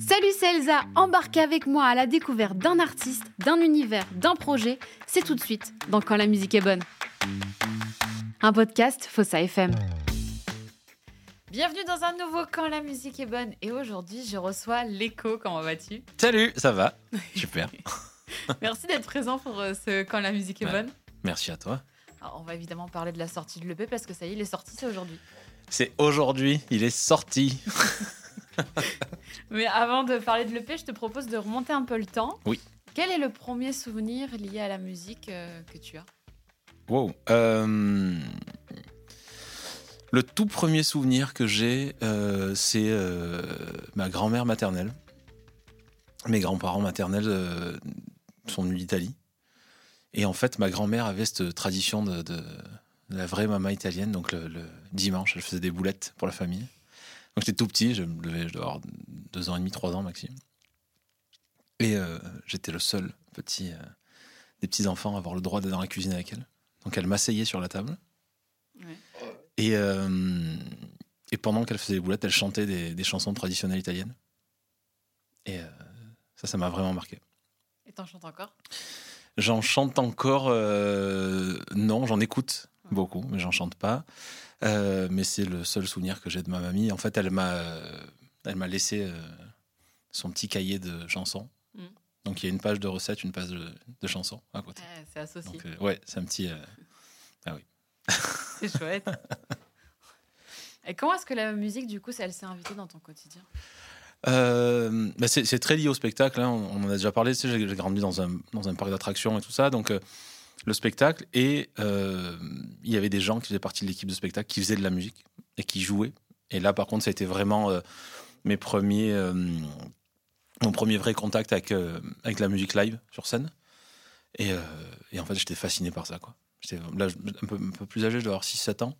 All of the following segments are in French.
Salut, c'est Elsa. Embarquez avec moi à la découverte d'un artiste, d'un univers, d'un projet. C'est tout de suite dans Quand la musique est bonne. Un podcast Fossa FM. Bienvenue dans un nouveau Quand la musique est bonne. Et aujourd'hui, je reçois l'écho. Comment vas-tu? Salut, ça va? Super. Merci d'être présent pour euh, ce Quand la musique est bonne. Merci à toi. Alors, on va évidemment parler de la sortie de l'EP parce que ça y est, il est sorti, c'est aujourd'hui. C'est aujourd'hui, il est sorti. Mais avant de parler de l'EP, je te propose de remonter un peu le temps. Oui. Quel est le premier souvenir lié à la musique euh, que tu as? Wow. Euh, Le tout premier souvenir que j'ai, euh, c'est ma grand-mère maternelle. Mes grands-parents maternels sont venus d'Italie. Et en fait, ma grand-mère avait cette tradition de la vraie maman italienne. Donc le, le dimanche, elle faisait des boulettes pour la famille. Donc j'étais tout petit, je, me levais, je devais avoir deux ans et demi, trois ans maximum. Et euh, j'étais le seul petit, euh, des petits enfants à avoir le droit d'être dans la cuisine avec elle. Donc elle m'asseyait sur la table. Ouais. Et, euh, et pendant qu'elle faisait les boulettes, elle chantait des, des chansons traditionnelles italiennes. Et ça, ça m'a vraiment marqué. Et t'en chantes encore? J'en chante encore, non, j'en écoute beaucoup, mais j'en chante pas. Euh, mais c'est le seul souvenir que j'ai de ma mamie. En fait, elle m'a, euh, elle m'a laissé euh, son petit cahier de chansons. Mm. Donc il y a une page de recettes, une page de, de chansons à côté. Ouais, C'est associé. Donc, euh, ouais, c'est un petit. euh, C'est chouette. Et comment est-ce que la musique, du coup, elle s'est invitée dans ton quotidien? Euh, bah, c'est très lié au spectacle. hein. On, on en a déjà parlé. Tu sais, j'ai j'ai grandi dans un, dans un parc d'attractions et tout ça. Donc, euh, le spectacle. Et euh, il y avait des gens qui faisaient partie de l'équipe de spectacle qui faisaient de la musique et qui jouaient. Et là, par contre, ça a été vraiment euh, mes premiers, euh, mon premier vrai contact avec, avec la musique live sur scène. Et, et en fait, j'étais fasciné par ça. Quoi. J'étais un peu, plus âgé, je dois avoir 6-7 ans.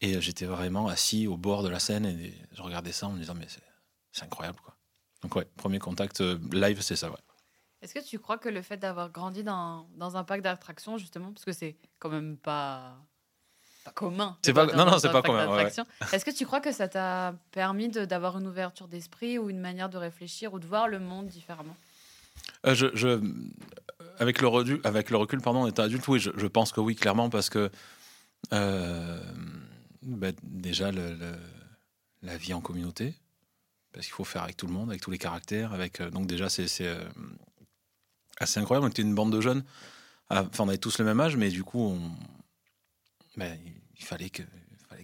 Et j'étais vraiment assis au bord de la scène et je regardais ça en me disant, mais c'est incroyable quoi. Donc ouais, premier contact live, c'est ça ouais. Est-ce que tu crois que le fait d'avoir grandi dans, dans un parc d'attractions, justement, parce que c'est quand même pas, pas commun. C'est pas- non, non, c'est pas commun, ouais, Est-ce que tu crois que ça t'a permis d'avoir une ouverture d'esprit ou une manière de réfléchir ou de voir le monde différemment? Euh, je, je- avec le recul, avec le recul pardon, en étant adulte, oui, je, je pense que oui, clairement, parce que euh, bah, déjà le- le- la vie en communauté, parce qu'il faut faire avec tout le monde, avec tous les caractères, avec euh, donc déjà c'est assez incroyable. On était une bande de jeunes, à- enfin on avait tous le même âge, mais du coup ben, il fallait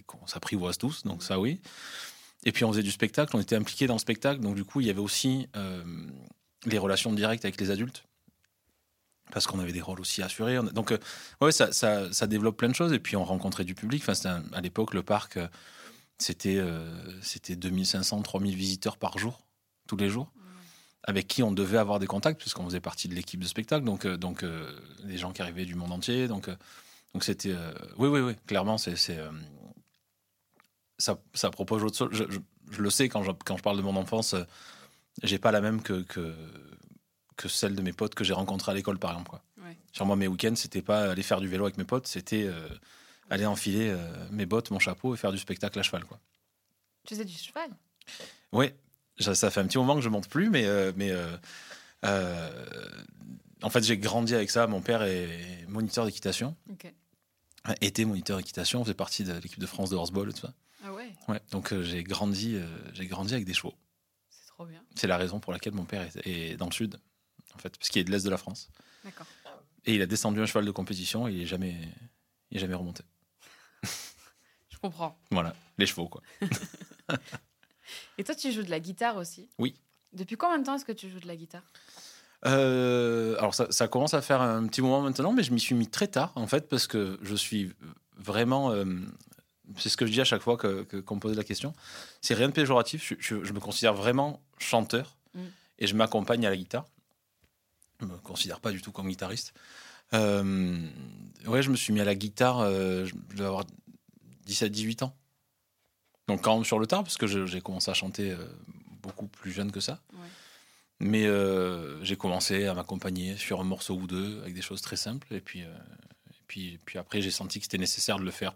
qu'on s'apprivoise tous, donc ça oui. Et puis on faisait du spectacle, on était impliqués dans le spectacle, donc du coup il y avait aussi euh, les relations directes avec les adultes parce qu'on avait des rôles aussi assurés. On- Donc, euh, ouais, ça, développe plein de choses. Et puis, on rencontrait du public. Enfin, à l'époque, le parc, euh, c'était euh, c'était 2500, 3000 visiteurs par jour, tous les jours, avec qui on devait avoir des contacts, puisqu'on faisait partie de l'équipe de spectacle. Donc, euh, donc euh, des gens qui arrivaient du monde entier. Donc, euh, donc c'était. euh, oui, oui, oui, clairement, c'est. ça, ça propose autre chose. Je, je- je le sais quand je, quand je parle de mon enfance, j'ai pas la même que, que, que celle de mes potes que j'ai rencontrées à l'école, par exemple. Quoi. Ouais. Sur moi, mes week-ends, c'était pas aller faire du vélo avec mes potes, c'était aller enfiler mes bottes, mon chapeau et faire du spectacle à cheval. Quoi. Tu faisais du cheval? Oui, ça, fait un petit moment que je monte plus, mais, euh, mais euh, euh, en fait, j'ai grandi avec ça. Mon père est moniteur d'équitation, Ok. était moniteur d'équitation, faisait partie de l'équipe de France de horseball tout ça. Ah ouais, Ouais, donc euh, j'ai grandi, euh, j'ai grandi avec des chevaux. c'est trop bien. C'est la raison pour laquelle mon père est, est dans le sud, en fait, parce qu'il est de l'est de la France. D'accord. Et il a descendu un cheval de compétition et il est jamais, il est jamais remonté. Je comprends. Voilà, les chevaux, quoi. Et toi, tu joues de la guitare aussi Oui. Depuis combien de temps est-ce que tu joues de la guitare Euh, alors, ça, ça commence à faire un petit moment maintenant, mais je m'y suis mis très tard, en fait, parce que je suis vraiment. euh, c'est ce que je dis à chaque fois que- que- qu'on me pose la question. C'est rien de péjoratif. Je, je- je me considère vraiment chanteur Mm. et je m'accompagne à la guitare. Je me considère pas du tout comme guitariste. Euh, ouais, je me suis mis à la guitare, euh, je je devais avoir 17-18 ans. Donc quand même sur le tard, parce que j'ai commencé à chanter euh, beaucoup plus jeune que ça. Ouais. Mais euh, j'ai commencé à m'accompagner sur un morceau ou deux avec des choses très simples. Et puis, euh, et puis, puis après, j'ai senti que c'était nécessaire de le faire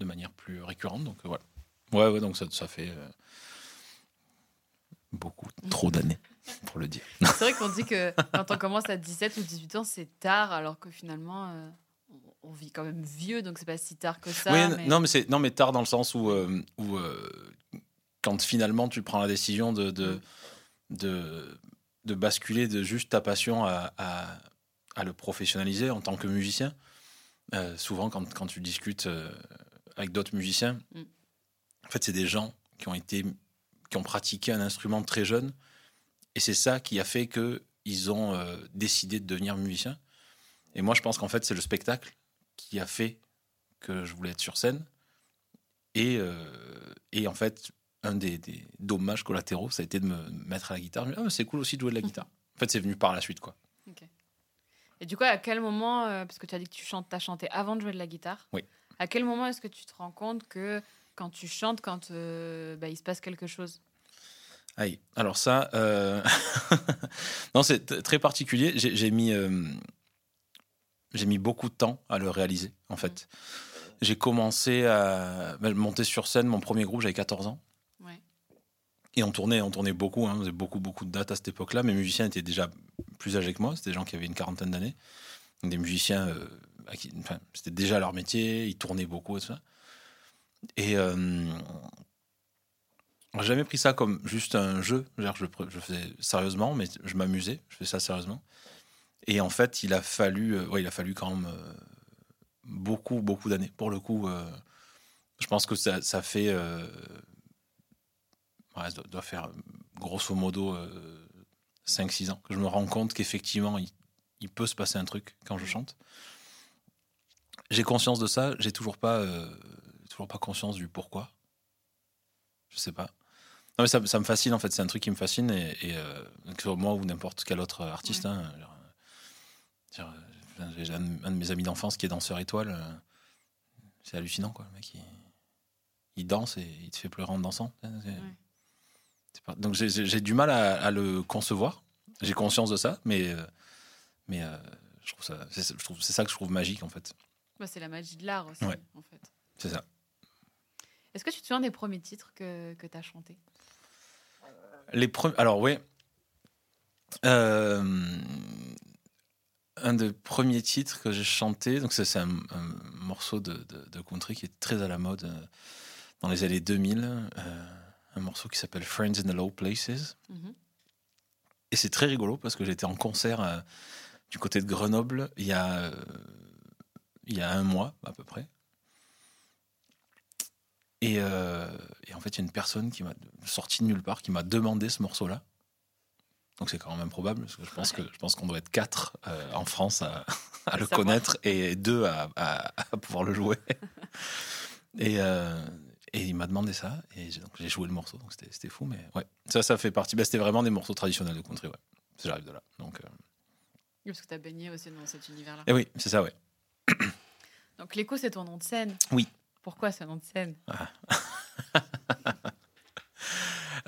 de manière plus récurrente. Donc euh, voilà. Ouais, ouais, donc ça, ça fait beaucoup, trop d'années, pour le dire. C'est vrai qu'on dit que quand on commence à 17 ou 18 ans, c'est tard, alors que finalement, on- vit quand même vieux, donc c'est pas si tard que ça. oui, mais- non, mais c'est non, mais tard dans le sens où, euh, où euh, quand finalement tu prends la décision de de, de, de basculer de juste ta passion à, à, à le professionnaliser en tant que musicien. euh, souvent, quand, quand tu discutes avec d'autres musiciens, Mm. en fait, c'est des gens qui ont été qui ont pratiqué un instrument très jeune, et c'est ça qui a fait que ils ont décidé de devenir musiciens. Et moi, je pense qu'en fait, c'est le spectacle qui a fait que je voulais être sur scène. Et, euh, et en fait, un des, des dommages collatéraux, ça a été de me mettre à la guitare. Ah, mais c'est cool aussi de jouer de la guitare. En fait, c'est venu par la suite, quoi. Et du coup, à quel moment, euh, parce que tu as dit que tu chantes, as chanté avant de jouer de la guitare, Oui. à quel moment est-ce que tu te rends compte que quand tu chantes, quand euh, bah, il se passe quelque chose? Aïe. Alors ça, euh, non, c'est très particulier. J'ai mis, j'ai mis beaucoup de temps à le réaliser, en fait. J'ai commencé à ben, monter sur scène. Mon premier groupe, j'avais 14 ans. Ouais. Et on tournait, on tournait beaucoup, hein, on faisait beaucoup, beaucoup de dates à cette époque-là. Mes musiciens étaient déjà plus âgés que moi, c'était des gens qui avaient une quarantaine d'années. Des musiciens, euh, qui- enfin, c'était déjà leur métier, ils tournaient beaucoup et tout ça. Et euh, j'ai jamais pris ça comme juste un jeu. Je, je faisais sérieusement, mais je m'amusais, je faisais ça sérieusement. Et en fait, il a fallu, euh, ouais, il a fallu quand même euh, beaucoup, beaucoup d'années. Pour le coup, euh, je pense que ça, ça fait. ouais, ça doit, faire grosso modo 5-6 ans que je me rends compte qu'effectivement, il, il peut se passer un truc quand je chante. J'ai conscience de ça, j'ai toujours pas, euh, toujours pas conscience du pourquoi. Je sais pas. Non, mais ça, ça me fascine en fait, c'est un truc qui me fascine, et, et, euh, que ce soit moi ou n'importe quel autre artiste. Hein, genre, j'ai un, de mes amis d'enfance qui est danseur étoile. euh, c'est hallucinant quoi. Le mec, il, il danse et il te fait pleurer en dansant. Pas- Donc j'ai- du mal à, à le concevoir. J'ai conscience de ça, mais, euh, mais euh, je trouve ça, c'est ça que je trouve magique en fait. Bah, C'est la magie de l'art aussi, Ouais. en fait. C'est ça. Est-ce que tu te souviens des premiers titres que, que tu as chantés? Les premiers. Alors, oui. Euh, un des premiers titres que j'ai chanté, donc c'est un, un morceau de, de- de country qui est très à la mode euh, dans les années 2000. euh, un morceau qui s'appelle Friends in the Low Places. Mhm. Et c'est très rigolo parce que j'étais en concert euh, du côté de Grenoble il y a, il y a un mois à peu près. Et, et en fait, il y a une personne qui m'a sorti de nulle part, qui m'a demandé ce morceau-là. Donc c'est quand même improbable, parce que je pense que je pense qu'on doit être quatre euh, en France à, à le Savoir. connaître et deux à, à- à pouvoir le jouer. et, euh, et il m'a demandé ça, et j'ai- joué le morceau, donc c'était fou, mais ouais, ça, ça fait partie. bah, c'était vraiment des morceaux traditionnels de country, ouais. J'arrive de là. Donc, euh, Oui, Parce que tu as baigné aussi dans cet univers-là. et oui, c'est ça, ouais. Donc l'écho, c'est ton nom de scène? Oui. Pourquoi ce nom de scène?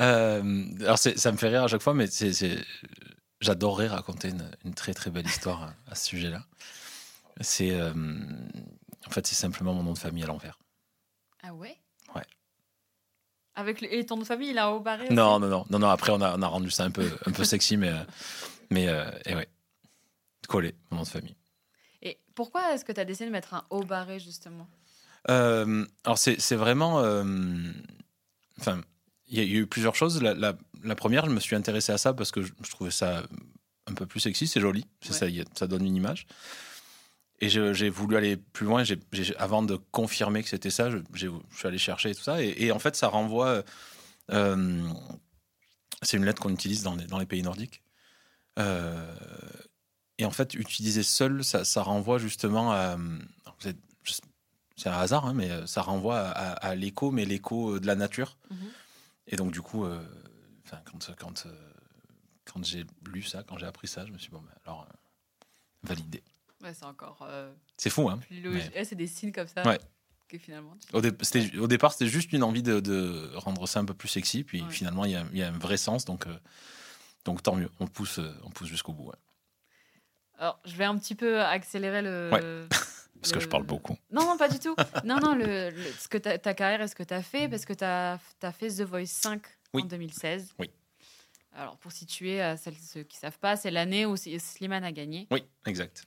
Euh, alors ça me fait rire à chaque fois, mais j'adorerais raconter une, une très très belle histoire à, à ce sujet-là. C'est euh, en fait c'est simplement mon nom de famille à l'envers. Ah ouais? Ouais. Avec le... Et ton nom de famille, il a un haut barré Non non non non non. Après on a, on a rendu ça un peu un peu sexy, mais euh, mais euh, et ouais collé mon nom de famille. Et pourquoi est-ce que tu as décidé de mettre un haut barré, justement? Euh, alors c'est, vraiment, enfin, il y, a eu plusieurs choses. La, la- la première, je me suis intéressé à ça parce que je, je trouvais ça un peu plus sexy, c'est joli, Ouais. ça, ça donne une image. Et j'ai voulu aller plus loin. avant de confirmer que c'était ça, je, suis allé chercher tout ça. Et, et en fait, ça renvoie. euh, c'est une lettre qu'on utilise dans les, dans les pays nordiques. Euh, et en fait, utiliser seul, ça, ça renvoie justement à. c'est un hasard, hein, mais ça renvoie à, à- à l'écho, mais l'écho de la nature. Mhm. Et donc, du coup, euh, quand, quand, euh, quand j'ai lu ça, quand j'ai appris ça, je me suis dit, bon, ben, alors, euh, validé. Ouais, c'est encore C'est fou, hein. Mais- Eh, c'est des signes comme ça Ouais. que finalement. tu- au, dé- c'était- au départ, c'était juste une envie de, de rendre ça un peu plus sexy, puis Ouais. finalement, il y a, il y a un vrai sens, donc, donc tant mieux, on pousse, on pousse jusqu'au bout. ouais. Alors, je vais un petit peu accélérer le, Parce que je parle beaucoup. Non, non, pas du tout. non, non, le, ce que ta, carrière et ce que tu as fait, parce que tu as, as, fait The Voice 5 en 2016. Oui. Alors, pour situer à celles ceux qui ne savent pas, c'est l'année où Slimane a gagné. Oui, exact.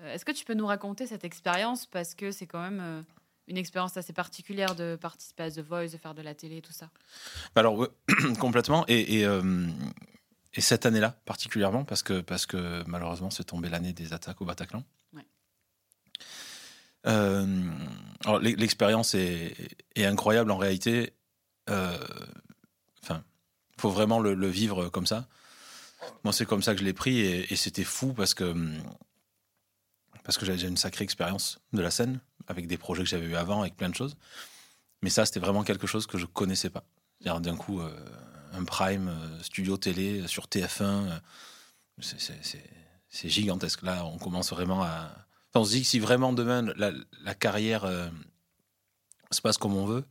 Euh, est-ce que tu peux nous raconter cette expérience? Parce que c'est quand même euh, une expérience assez particulière de participer à The Voice, de faire de la télé, tout ça. Bah alors, complètement. Et, et, euh, et cette année-là, particulièrement, parce que, parce que malheureusement, c'est tombé l'année des attaques au Bataclan. Alors, l'expérience est, incroyable en réalité. Enfin, il faut vraiment le, vivre comme ça. Moi, c'est comme ça que je l'ai pris et, c'était fou parce que parce que j'avais une sacrée expérience de la scène, avec des projets que j'avais eu avant, avec plein de choses. Mais ça, c'était vraiment quelque chose que je connaissais pas. D'un coup, euh, un prime, euh, studio télé euh, sur TF1, c'est gigantesque. Là, on commence vraiment à. On se dit que si vraiment demain la, carrière se passe comme on veut,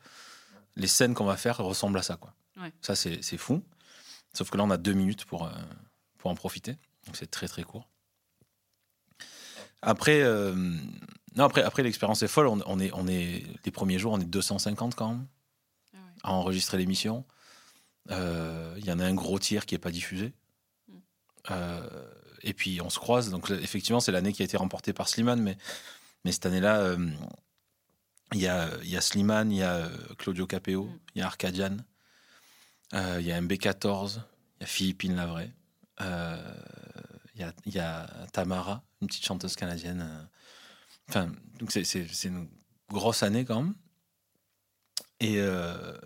les scènes qu'on va faire ressemblent à ça. Quoi. Ça, c'est fou. Sauf que là, on a deux minutes pour, pour en profiter. Donc, c'est très, très court. Après, euh, non, après, après l'expérience est folle. On, est, on est, les premiers jours, on est 250 quand même ah à enregistrer l'émission. Euh, il y en a un gros tiers qui n'est pas diffusé. Hmm. Euh, et puis on se croise. Donc effectivement, c'est l'année qui a été remportée par Slimane, mais, mais cette année-là, il y, a, y a Slimane, il y a Claudio Capeo, hmm. il y a Arcadian, il y a MB14, il y a Philippine Lavray il y a, Tamara, une petite chanteuse canadienne. Euh, enfin, donc c'est une grosse année quand même. Et, euh,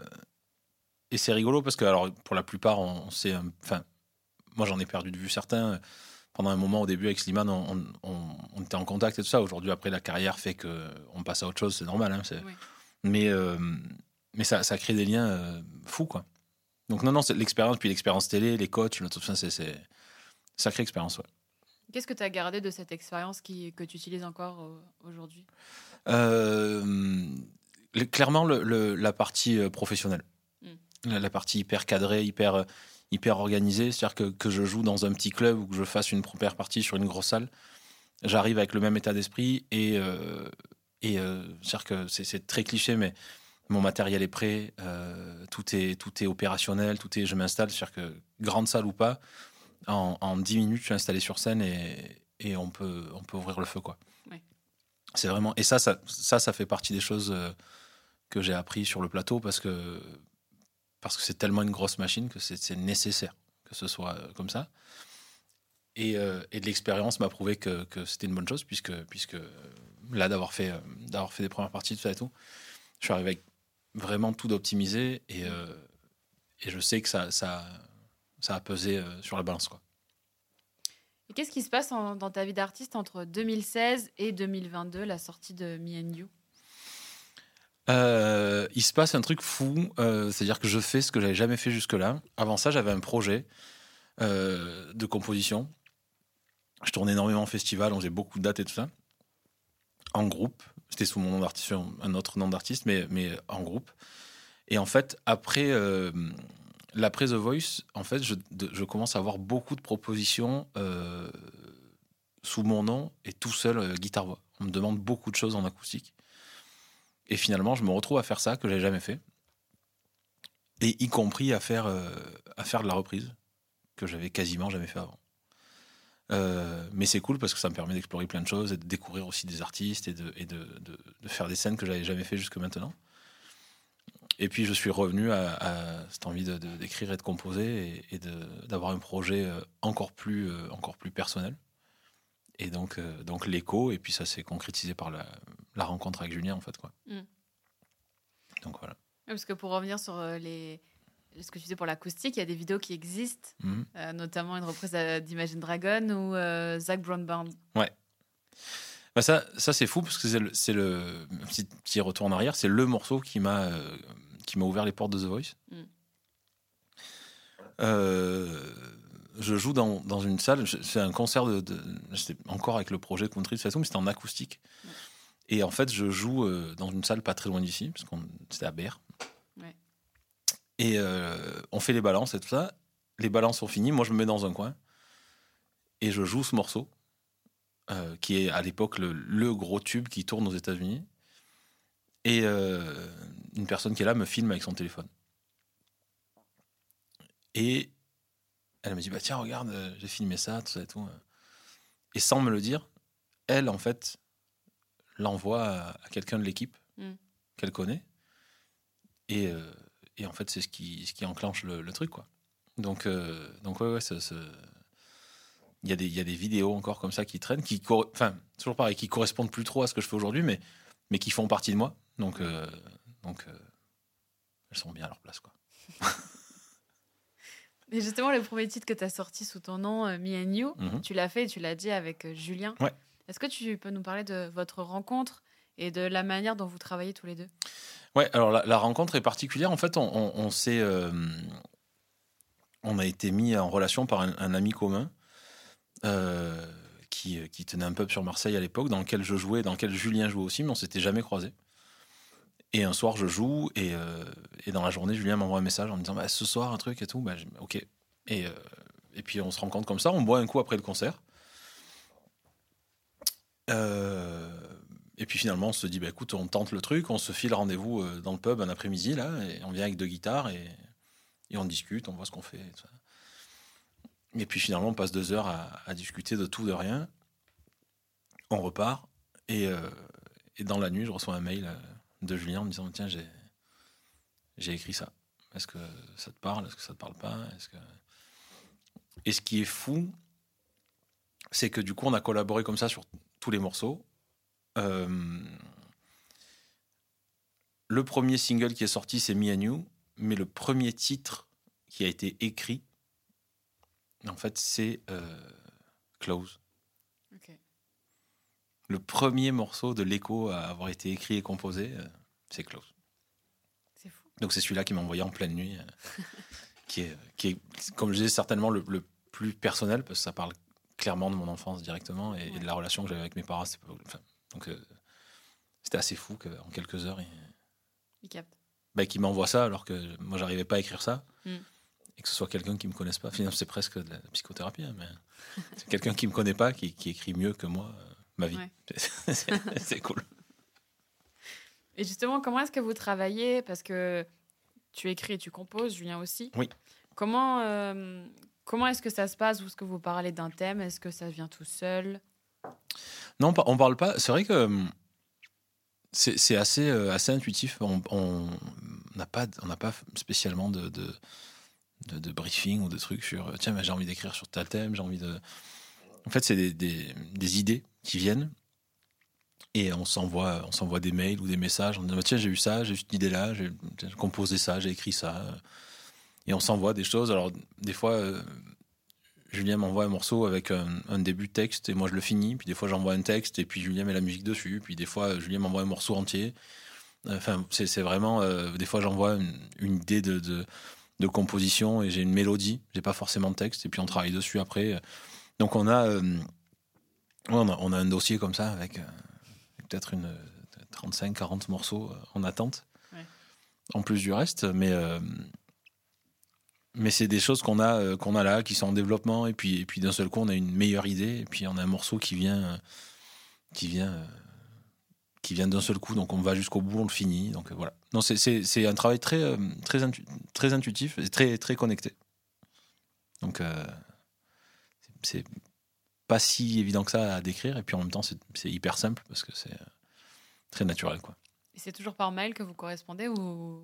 et c'est rigolo parce que, alors, pour la plupart, on, sait. Enfin, moi, j'en ai perdu de vue certains. Pendant un moment, au début, avec Slimane, on, on, était en contact et tout ça. Aujourd'hui, après, la carrière fait qu'on passe à autre chose, c'est normal. Hein, Mais, euh, mais ça, ça crée des liens fous, quoi. Donc, non, non, c'est l'expérience, puis l'expérience télé, les coachs, c'est Sacrée expérience, ouais. Qu'est-ce que tu as gardé de cette expérience qui, que tu utilises encore euh, aujourd'hui? Euh, Clairement, le, la partie euh, professionnelle. Hmm. La, partie hyper cadrée, hyper, hyper organisée. C'est-à-dire que, que, je joue dans un petit club ou que je fasse une première partie sur une grosse salle, j'arrive avec le même état d'esprit et, et c'est-à-dire que c'est très cliché, mais mon matériel est prêt, tout, est, tout est opérationnel, tout est, je m'installe. C'est-à-dire que grande salle ou pas, en, en 10 minutes, je suis installé sur scène et, et on, peut, on peut ouvrir le feu. quoi. C'est vraiment. Et ça, ça, ça, ça fait partie des choses euh, que j'ai appris sur le plateau parce que parce que c'est tellement une grosse machine que c'est nécessaire que ce soit euh, comme ça. Et, euh, et de l'expérience m'a prouvé que, que c'était une bonne chose, puisque, puisque là, d'avoir fait, d'avoir fait des premières parties, tout ça et tout, je suis arrivé avec vraiment tout d'optimisé et, et je sais que ça, ça, a pesé euh, sur la balance. Quoi. Qu'est-ce qui se passe dans ta vie d'artiste entre 2016 et 2022, la sortie de Me and You? Euh, il se passe un truc fou, euh, c'est-à-dire que je fais ce que j'avais jamais fait jusque-là. Avant ça, j'avais un projet de composition. Je tournais énormément en festival, on faisait beaucoup de dates et tout ça. En groupe, c'était sous mon nom d'artiste, un autre nom d'artiste, mais, mais en groupe. Et en fait, après, The Voice, en fait, je, commence à avoir beaucoup de propositions euh, sous mon nom et tout seul euh, guitare-voix. On me demande beaucoup de choses en acoustique. Et finalement, je me retrouve à faire ça que j'ai jamais fait. Et y compris à faire, euh, à faire de la reprise, que j'avais quasiment jamais fait avant. mais c'est cool parce que ça me permet d'explorer plein de choses et de découvrir aussi des artistes et de, et de, de, faire des scènes que j'avais jamais fait jusque maintenant. Et puis je suis revenu à, cette envie d'écrire et de composer et, d'avoir un projet euh, encore plus, euh, encore plus personnel. Et donc, euh, donc l'écho, et puis ça s'est concrétisé par la, rencontre avec Julien, en fait. Quoi. Mm. Donc voilà. Parce que pour revenir sur les, ce que tu disais pour l'acoustique, il y a des vidéos qui existent, mm. notamment une reprise d'Imagine Dragon ou Zach Brown Band. Ouais. Bah ça, ça c'est fou parce que c'est le, le, petit, petit, retour en arrière, c'est le morceau qui m'a qui m'a ouvert les portes de The Voice. Mm. Je joue dans, dans une salle, c'est un concert de, c'était encore avec le projet Country de façon, mais c'était en acoustique. Et en fait, je joue euh, dans une salle pas très loin d'ici, parce qu'on c'était à Berre. Et euh, on fait les balances et tout ça. Les balances sont finies. Moi, je me mets dans un coin et je joue ce morceau euh, qui est à l'époque le, le gros tube qui tourne aux États-Unis. Et une personne qui est là me filme avec son téléphone. Et elle me dit bah tiens regarde euh, j'ai filmé ça tout ça et tout. Et sans me le dire, elle en fait l'envoie à, à quelqu'un de l'équipe Mm. qu'elle connaît. Et, euh, et en fait c'est ce qui, ce qui enclenche le, le truc quoi. Donc euh, donc ouais ouais il y, a des, il y a des vidéos encore comme ça qui traînent, qui, cor- enfin, toujours pareil, qui correspondent plus trop à ce que je fais aujourd'hui, mais, mais qui font partie de moi. Donc, euh, donc euh, elles sont bien à leur place. Quoi. Et justement, le premier titre que tu as sorti sous ton nom, euh, Me and You, Mhm. tu l'as fait et tu l'as dit avec euh, Julien. Ouais. Est-ce que tu peux nous parler de votre rencontre et de la manière dont vous travaillez tous les deux? Ouais, alors la, la rencontre est particulière. En fait, on, on, on s'est, euh, on a été mis en relation par un, un ami commun euh, qui, qui tenait un pub sur Marseille à l'époque, dans lequel je jouais, dans lequel Julien jouait aussi, mais on s'était jamais croisés. Et un soir, je joue et, euh, et dans la journée, Julien m'envoie un message en me disant bah, ce soir un truc et tout. Bah, ok. Et, euh, et puis on se rencontre comme ça, on boit un coup après le concert. Euh, et puis finalement, on se dit, bah, écoute, on tente le truc, on se file rendez-vous dans le pub un après-midi, là, et on vient avec deux guitares, et, et on discute, on voit ce qu'on fait. Et, puis finalement, on passe deux heures à, à discuter de tout, de rien. On repart, et, dans la nuit, je reçois un mail de Julien en me disant, tiens, j'ai, j'ai écrit ça. Est-ce que ça te parle? Est-ce que ça te parle pas? Est-ce que... Et ce qui est fou, c'est que du coup, on a collaboré comme ça sur tous les morceaux. Euh, le premier single qui est sorti, c'est Me and You, mais le premier titre qui a été écrit, en fait, c'est euh, Close. Le premier morceau de l'écho à avoir été écrit et composé, euh, c'est Close. C'est fou. Donc c'est celui-là qui m'a envoyé en pleine nuit, euh, qui, est, qui est, comme je disais, certainement le, le plus personnel, parce que ça parle clairement de mon enfance directement et, et de la relation que j'avais avec mes parents. C'est pas- enfin, donc euh, c'était assez fou qu'en quelques heures, il, Il capte. bah, qu'il m'envoie ça alors que moi j'arrivais pas à écrire ça. Mm. Et que ce soit quelqu'un qui me connaisse pas. Finalement, c'est presque de la psychothérapie, hein, mais c'est quelqu'un qui me connaît pas, qui, qui écrit mieux que moi euh, ma vie. Ouais. C'est- cool. Et justement, comment est-ce que vous travaillez? Parce que tu écris et tu composes, Julien aussi. Oui. Comment, euh, comment est-ce que ça se passe Ou est-ce que vous parlez d'un thème? Est-ce que ça vient tout seul? Non, pas- on parle pas. C'est vrai que hum, c'est assez, euh, assez intuitif. On n'a pas, on pas spécialement de, de, de, de briefing ou de trucs sur tiens, j'ai envie d'écrire sur tel thème, j'ai envie de. En fait, c'est des, des, des idées qui viennent et on s'envoie, on s'envoie des mails ou des messages en disant tiens, j'ai eu ça, j'ai eu cette idée-là, j'ai j'ai composé ça, j'ai écrit ça. Et on s'envoie des choses. Alors, des fois. euh, Julien m'envoie un morceau avec un, début de texte et moi je le finis. Puis des fois j'envoie un texte et puis Julien met la musique dessus. Puis des fois Julien m'envoie un morceau entier. Enfin, c'est vraiment. euh, des fois j'envoie une, idée de, de, composition et j'ai une mélodie. J'ai pas forcément de texte et puis on travaille dessus après. Donc on a, euh, on a, on a un dossier comme ça avec, euh, avec peut-être une 35-40 morceaux euh, en attente. Ouais. En plus du reste. Mais. euh, mais c'est des choses qu'on a, euh, qu'on a là, qui sont en développement, et puis, et puis d'un seul coup, on a une meilleure idée, et puis on a un morceau qui vient, euh, qui vient, euh, qui vient d'un seul coup, donc on va jusqu'au bout, on le finit, donc euh, voilà. Non, c'est- un travail très, euh, très, intu- très intuitif et très, très connecté. Donc, euh, c'est pas si évident que ça à décrire, et puis en même temps, c'est hyper simple parce que c'est euh, très naturel, quoi. Et c'est toujours par mail que vous correspondez ou?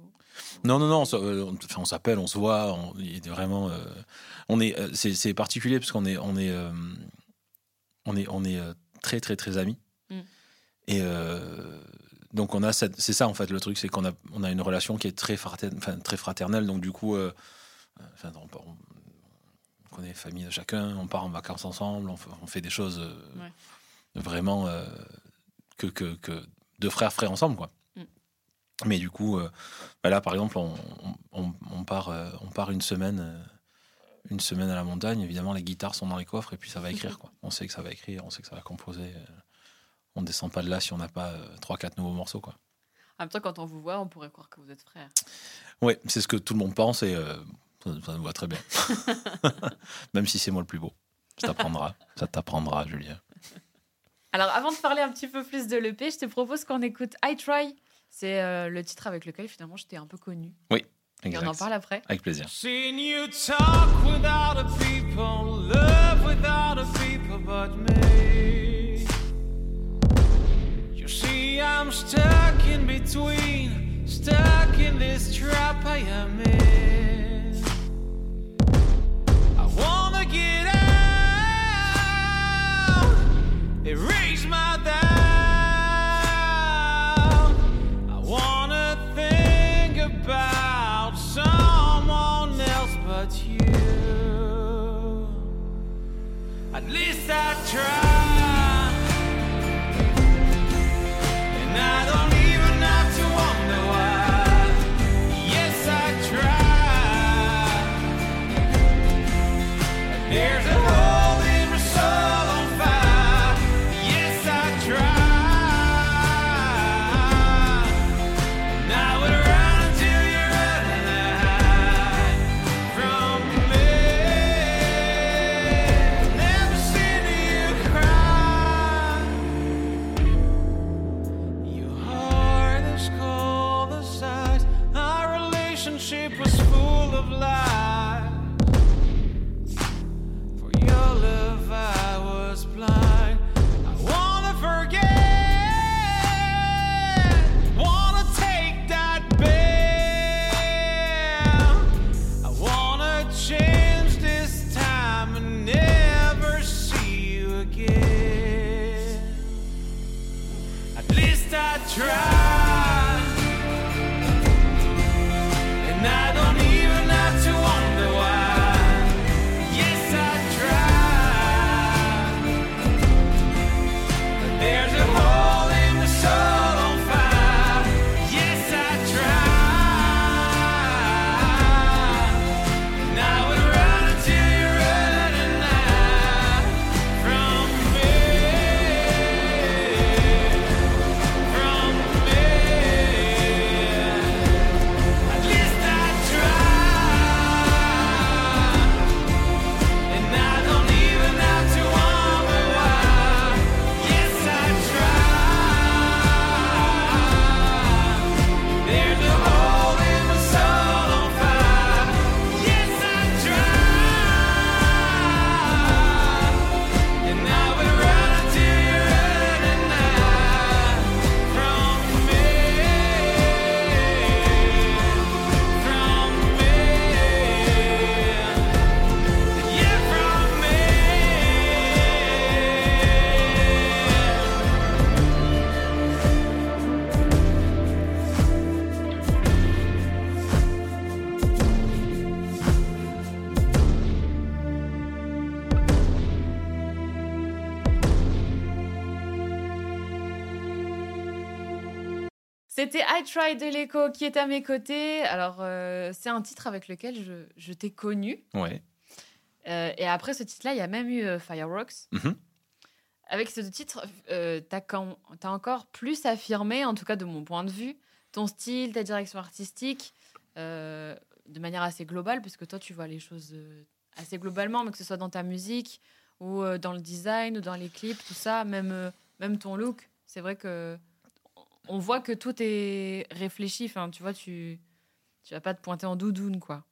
Non, non, non, on, euh, on- enfin, on s'appelle, on se voit, on, est vraiment, euh, on est, c'est, particulier parce qu'on est, on est, euh, on est, on est très, très, très amis. Mm. Et euh, donc on a, cette- c'est ça en fait le truc, c'est qu'on a, on a une relation qui est très fraternelle, enfin, très fraternelle. Donc du coup, enfin, on connaît la famille de chacun, on part en vacances ensemble, on, fait- on fait des choses euh, Ouais. vraiment euh, que, que, que deux frères frères ensemble, quoi. Mm. Mais du coup, euh, bah là, par exemple, on, on- on part, euh, on part une semaine, une semaine à la montagne. Évidemment, les guitares sont dans les coffres et puis ça va écrire. Quoi. On sait que ça va écrire, on sait que ça va composer. On ne descend pas de là si on n'a pas trois, quatre nouveaux morceaux. Quoi. En même temps, quand on vous voit, on pourrait croire que vous êtes frères. Oui, c'est ce que tout le monde pense et euh, ça, ça nous va très bien. Même si c'est moi le plus beau. Ça t'apprendra, ça t'apprendra, Julien. Alors, avant de parler un petit peu plus de l'EP, je te propose qu'on écoute I Try. C'est euh, le titre avec lequel finalement j'étais un peu connu. Oui, Et on en parle après. Avec plaisir. Seen you talk without a people, love without a people but me. You see, I'm stuck in between, stuck in this trap I am in. Get out, erase my doubt. I wanna think about someone else but you. At least I try. Try de l'écho qui est à mes côtés. Alors, euh, c'est un titre avec lequel je, je t'ai connu. Ouais. Euh, et après ce titre-là, il y a même eu euh, Fireworks. Mhm. Avec ce titre, t'as encore plus affirmé, en tout cas de mon point de vue, ton style, ta direction artistique, de manière assez globale, parce que toi, tu vois les choses assez globalement, mais que ce soit dans ta musique ou dans le design ou dans les clips, tout ça, même, même ton look. C'est vrai que on voit que tout est réfléchi. Enfin, tu vois, tu tu vas pas te pointer en doudoune, quoi.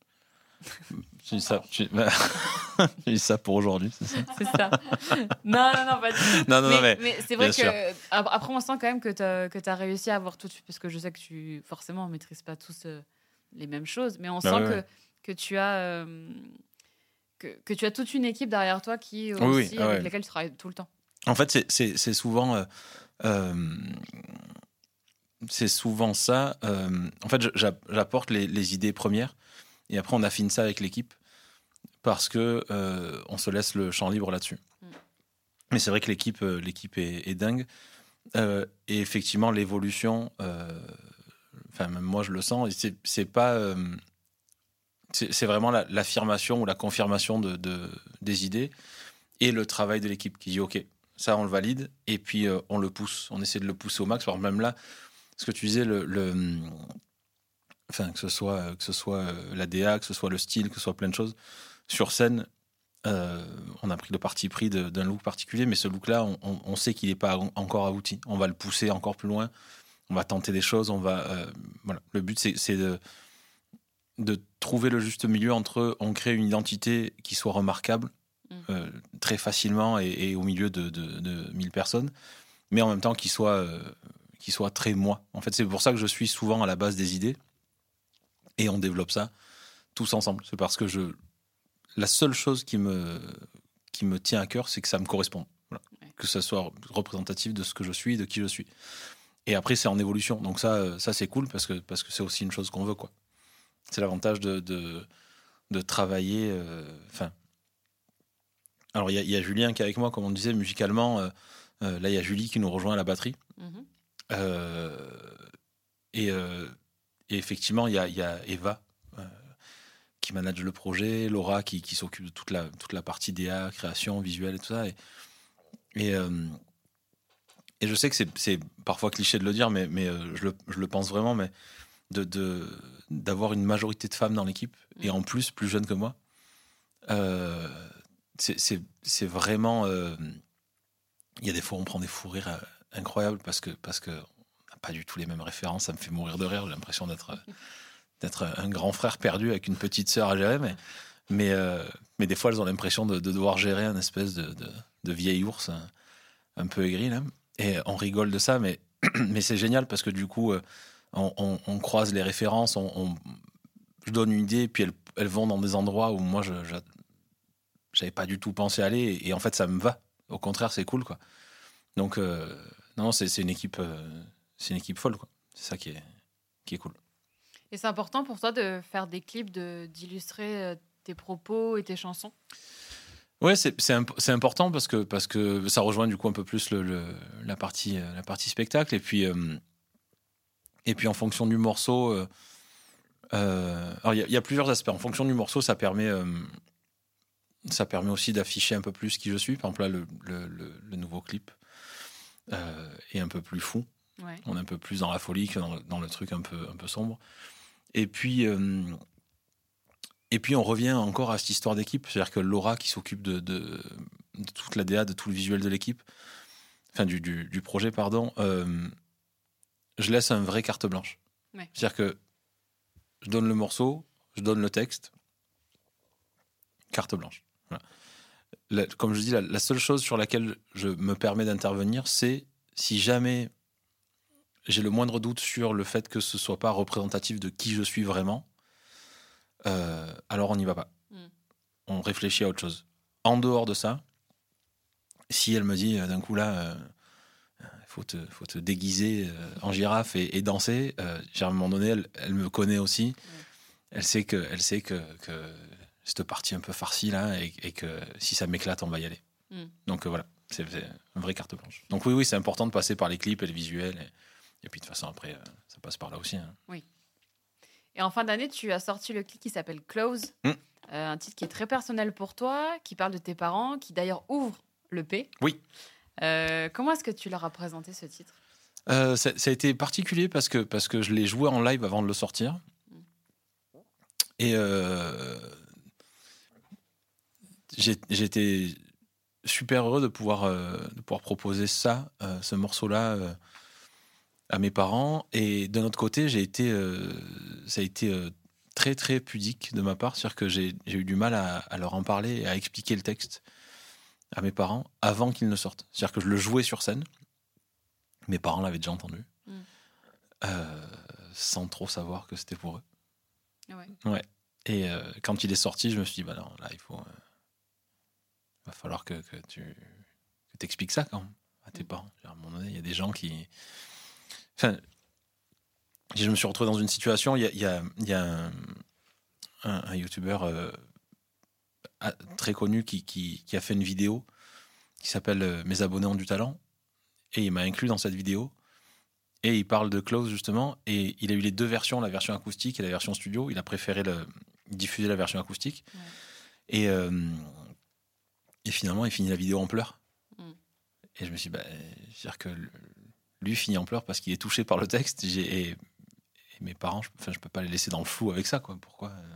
Tu dis ça, tu... tu dis ça pour aujourd'hui, c'est ça C'est ça. non, non, non, pas du tout. Non, non, non, mais mais c'est vrai que sûr. après on sent quand même que tu as, que as réussi à avoir tout parce que je sais que tu forcément on maîtrise pas tous euh, les mêmes choses mais on Bah sent ouais, que, ouais. que tu as euh, que, que tu as toute une équipe derrière toi qui Oui, oui, aussi ah avec ouais. laquelle tu travailles tout le temps. En fait, c'est- souvent. euh, euh, c'est souvent ça. euh, en fait, j'apporte les, les idées premières et après, on affine ça avec l'équipe parce que euh, on se laisse le champ libre là-dessus. Mm. Mais c'est vrai que l'équipe euh, l'équipe est, est dingue. Euh, et effectivement, l'évolution, enfin, même moi, je le sens. c'est- C'est pas. c'est vraiment la- l'affirmation ou la confirmation de, de- des idées et le travail de l'équipe qui dit OK, ça on le valide et puis on le pousse, on essaie de le pousser au max. Alors même là, ce que tu disais, le, le- enfin que ce soit que ce soit euh, la DA, que ce soit le style, que ce soit plein de choses sur scène, euh, on a pris le parti pris d'un look particulier, mais ce look-là, on, on- on sait qu'il n'est pas en- encore abouti. On va le pousser encore plus loin. On va tenter des choses. On va, euh, voilà. Le but, c'est de, de trouver le juste milieu entre on crée une identité qui soit remarquable Mm. euh, très facilement et, et au milieu de, de, de 1000 personnes, mais en même temps qui soit, qui soit très moi. En fait, c'est pour ça que je suis souvent à la base des idées et on développe ça tous ensemble. C'est parce que je, la seule chose qui me, qui me tient à cœur, c'est que ça me corresponde. Voilà. Ouais. Que ça soit représentatif de ce que je suis, de qui je suis. Et après, c'est en évolution. Donc ça, euh, ça c'est cool parce que parce que c'est aussi une chose qu'on veut. quoi. C'est l'avantage de, de, de travailler. euh, alors, il y, a- il y a Julien qui est avec moi, comme on disait, musicalement. euh, euh, là, il y a Julie qui nous rejoint à la batterie. Mhm. Euh, et, euh, et effectivement, il y a, il y a Eva euh, qui manage le projet, Laura qui, qui s'occupe de toute la, toute la partie DA, création, visuelle et tout ça. Et, et, euh, et je sais que c'est- parfois cliché de le dire, mais, mais euh, je, le, je le pense vraiment, mais de- de- d'avoir une majorité de femmes dans l'équipe, et en plus plus jeunes que moi, euh, c'est- vraiment... euh, il y a des fois, on prend des fous rires euh, incroyables parce que parce que on n'a pas du tout les mêmes références. Ça me fait mourir de rire. J'ai l'impression d'être euh, d'être un grand frère perdu avec une petite sœur à gérer, mais mais euh, mais des fois, elles ont l'impression de, de devoir gérer un espèce de, de, de vieil ours un, un peu aigri là. Et on rigole de ça, mais mais c'est génial parce que du coup, euh, on, on- on croise les références, on, je donne une idée, puis elles, elles vont dans des endroits où moi, je je- j'avais pas du tout pensé aller, et, et en fait, ça me va. Au contraire, c'est cool, quoi. Donc, euh, non, c'est une équipe, euh, c'est une équipe folle, quoi. C'est ça qui est, qui est cool. Et c'est important pour toi de faire des clips, d'illustrer euh, tes propos et tes chansons? Ouais, c'est c'est imp- c'est important parce que, parce que ça rejoint du coup un peu plus le, le- la, partie, euh, la partie spectacle. Et puis, euh, et puis en fonction du morceau, euh, alors il y, a- il y a plusieurs aspects. En fonction du morceau, ça permet, ça permet aussi d'afficher un peu plus qui je suis. Par exemple, là, le- le nouveau clip euh, est un peu plus fou. Ouais. On est un peu plus dans la folie que dans le, dans le truc un peu, un peu sombre. Et puis, euh, et puis, on revient encore à cette histoire d'équipe. C'est-à-dire que Laura, qui s'occupe de, de- de toute la DA, de tout le visuel de l'équipe, enfin du, du- du projet, pardon, euh, je laisse un vrai carte blanche. Ouais. C'est-à-dire que je donne le morceau, je donne le texte, carte blanche. Voilà. La- comme je dis, la, la seule chose sur laquelle je me permets d'intervenir, c'est si jamais j'ai le moindre doute sur le fait que ce soit pas représentatif de qui je suis vraiment, euh, alors on n'y va pas. Mm. On réfléchit à autre chose. En dehors de ça, si elle me dit euh, d'un coup là, il faut, te, faut te déguiser euh, en girafe et, et danser, euh, à un moment donné, elle, elle me connaît aussi. Elle sait que, elle sait que, que cette partie un peu farcie là, et, et que si ça m'éclate, on va y aller. Mm. Donc euh, voilà, c'est une vraie carte blanche. Donc oui, oui, c'est important de passer par les clips et les visuels. Et, et puis de toute façon, après, euh, ça passe par là aussi. hein. Et en fin d'année, tu as sorti le clip qui s'appelle Close, Mm. Euh, un titre qui est très personnel pour toi, qui parle de tes parents, qui d'ailleurs ouvre le P. Oui. Euh, comment est-ce que tu leur as présenté ce titre? Ça, ça a été particulier parce que, parce que je l'ai joué en live avant de le sortir. Et euh, j'ai- j'étais super heureux de pouvoir, euh, de pouvoir proposer ça, euh, ce morceau-là, euh, à mes parents. Et d'un autre côté, j'ai été, ça a été très très pudique de ma part, c'est-à-dire que j'ai eu du mal à, à leur en parler et à expliquer le texte à mes parents avant qu'ils ne sortent. C'est-à-dire que je le jouais sur scène. Mes parents l'avaient déjà entendu. Mm. Euh, sans trop savoir que c'était pour eux. Ouais. Et quand il est sorti, je me suis dit, bah non, là, il faut. Euh, va falloir que, que tu que expliques ça quand même à tes Mm. parents. À un moment donné, il y a des gens qui. Enfin, je me suis retrouvé dans une situation, il y a, il y a, il y a un, un, un youtubeur euh, très connu qui, qui, qui a fait une vidéo qui s'appelle euh, Mes abonnés ont du talent. Et il m'a inclus dans cette vidéo. Et il parle de Close justement. Et il a eu les deux versions, la version acoustique et la version studio. Il a préféré le, diffuser la version acoustique. Ouais. Et, euh, et finalement, il finit la vidéo en pleurs. Mm. Et je me suis dit, bah, c'est-à-dire que lui finit en pleurs parce qu'il est touché par le texte. Et, et mes parents, je, enfin, je peux pas les laisser dans le flou avec ça. Quoi. Pourquoi euh,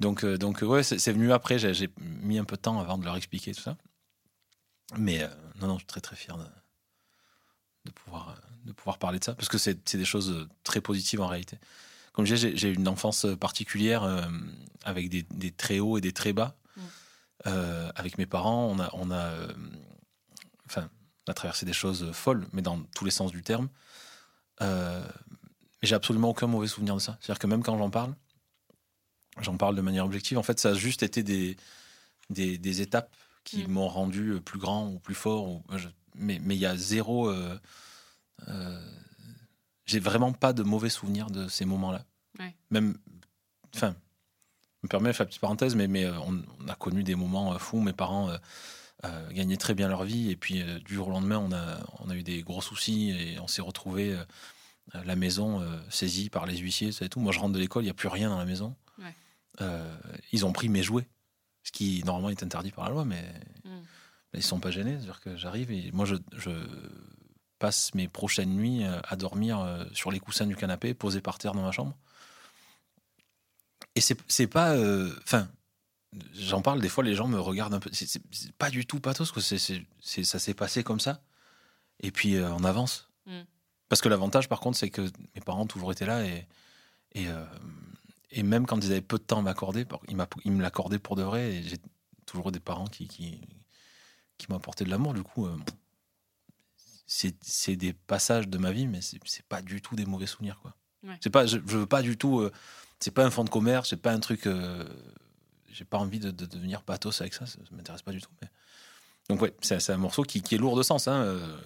Donc, euh, donc ouais, c'est venu après. J'ai mis un peu de temps avant de leur expliquer tout ça. Mais euh, non, non, je suis très très fier de, de, pouvoir, euh, de pouvoir parler de ça parce que c'est des choses très positives en réalité. Comme j'ai j'ai une enfance particulière euh, avec des, des très hauts et des très bas. Euh, avec mes parents, on a, on a, euh, enfin, on a traversé des choses folles, mais dans tous les sens du terme. Euh, mais j'ai absolument aucun mauvais souvenir de ça. C'est-à-dire que même quand j'en parle, j'en parle de manière objective. En fait, ça a juste été des, des, des étapes qui Mm. m'ont rendu plus grand ou plus fort. ou- je- mais mais il y a zéro. j'ai vraiment pas de mauvais souvenirs de ces moments-là. Ouais. Même, enfin, me permets faire une petite parenthèse, mais, mais euh, on, on a connu des moments euh, fous. Mes parents euh, gagnaient très bien leur vie, et puis euh, du jour au lendemain, on a, on a eu des gros soucis et on s'est retrouvé la maison saisie par les huissiers, ça et tout. Moi, je rentre de l'école, il n'y a plus rien dans la maison. Ouais. Ils ont pris mes jouets, ce qui normalement est interdit par la loi, mais Mm. mais ils sont pas gênés. C'est-à-dire que j'arrive et moi, je, je passe mes prochaines nuits à dormir sur les coussins du canapé, posé par terre dans ma chambre. Et c'est pas. euh, Enfin, j'en parle, des fois, les gens me regardent un peu. C'est- pas du tout pathos, quoi. C'est- ça s'est passé comme ça. Et puis, euh, on avance. Mm. Parce que l'avantage, par contre, c'est que mes parents ont toujours été là et. Et, euh, et même quand ils avaient peu de temps à m'accorder, ils, me l'accordaient pour de vrai. Et j'ai toujours des parents qui, qui, qui m'ont apporté de l'amour. Du coup, c'est des passages de ma vie, mais c'est c'est pas du tout des mauvais souvenirs. Quoi. Ouais. C'est pas, je, je veux pas du tout. euh, c'est pas un fonds de commerce, c'est pas un truc. euh, j'ai pas envie de, de devenir pathos avec ça, ça, ça m'intéresse pas du tout. Mais... Donc, ouais, c'est un morceau qui, qui est lourd de sens. Hein, euh,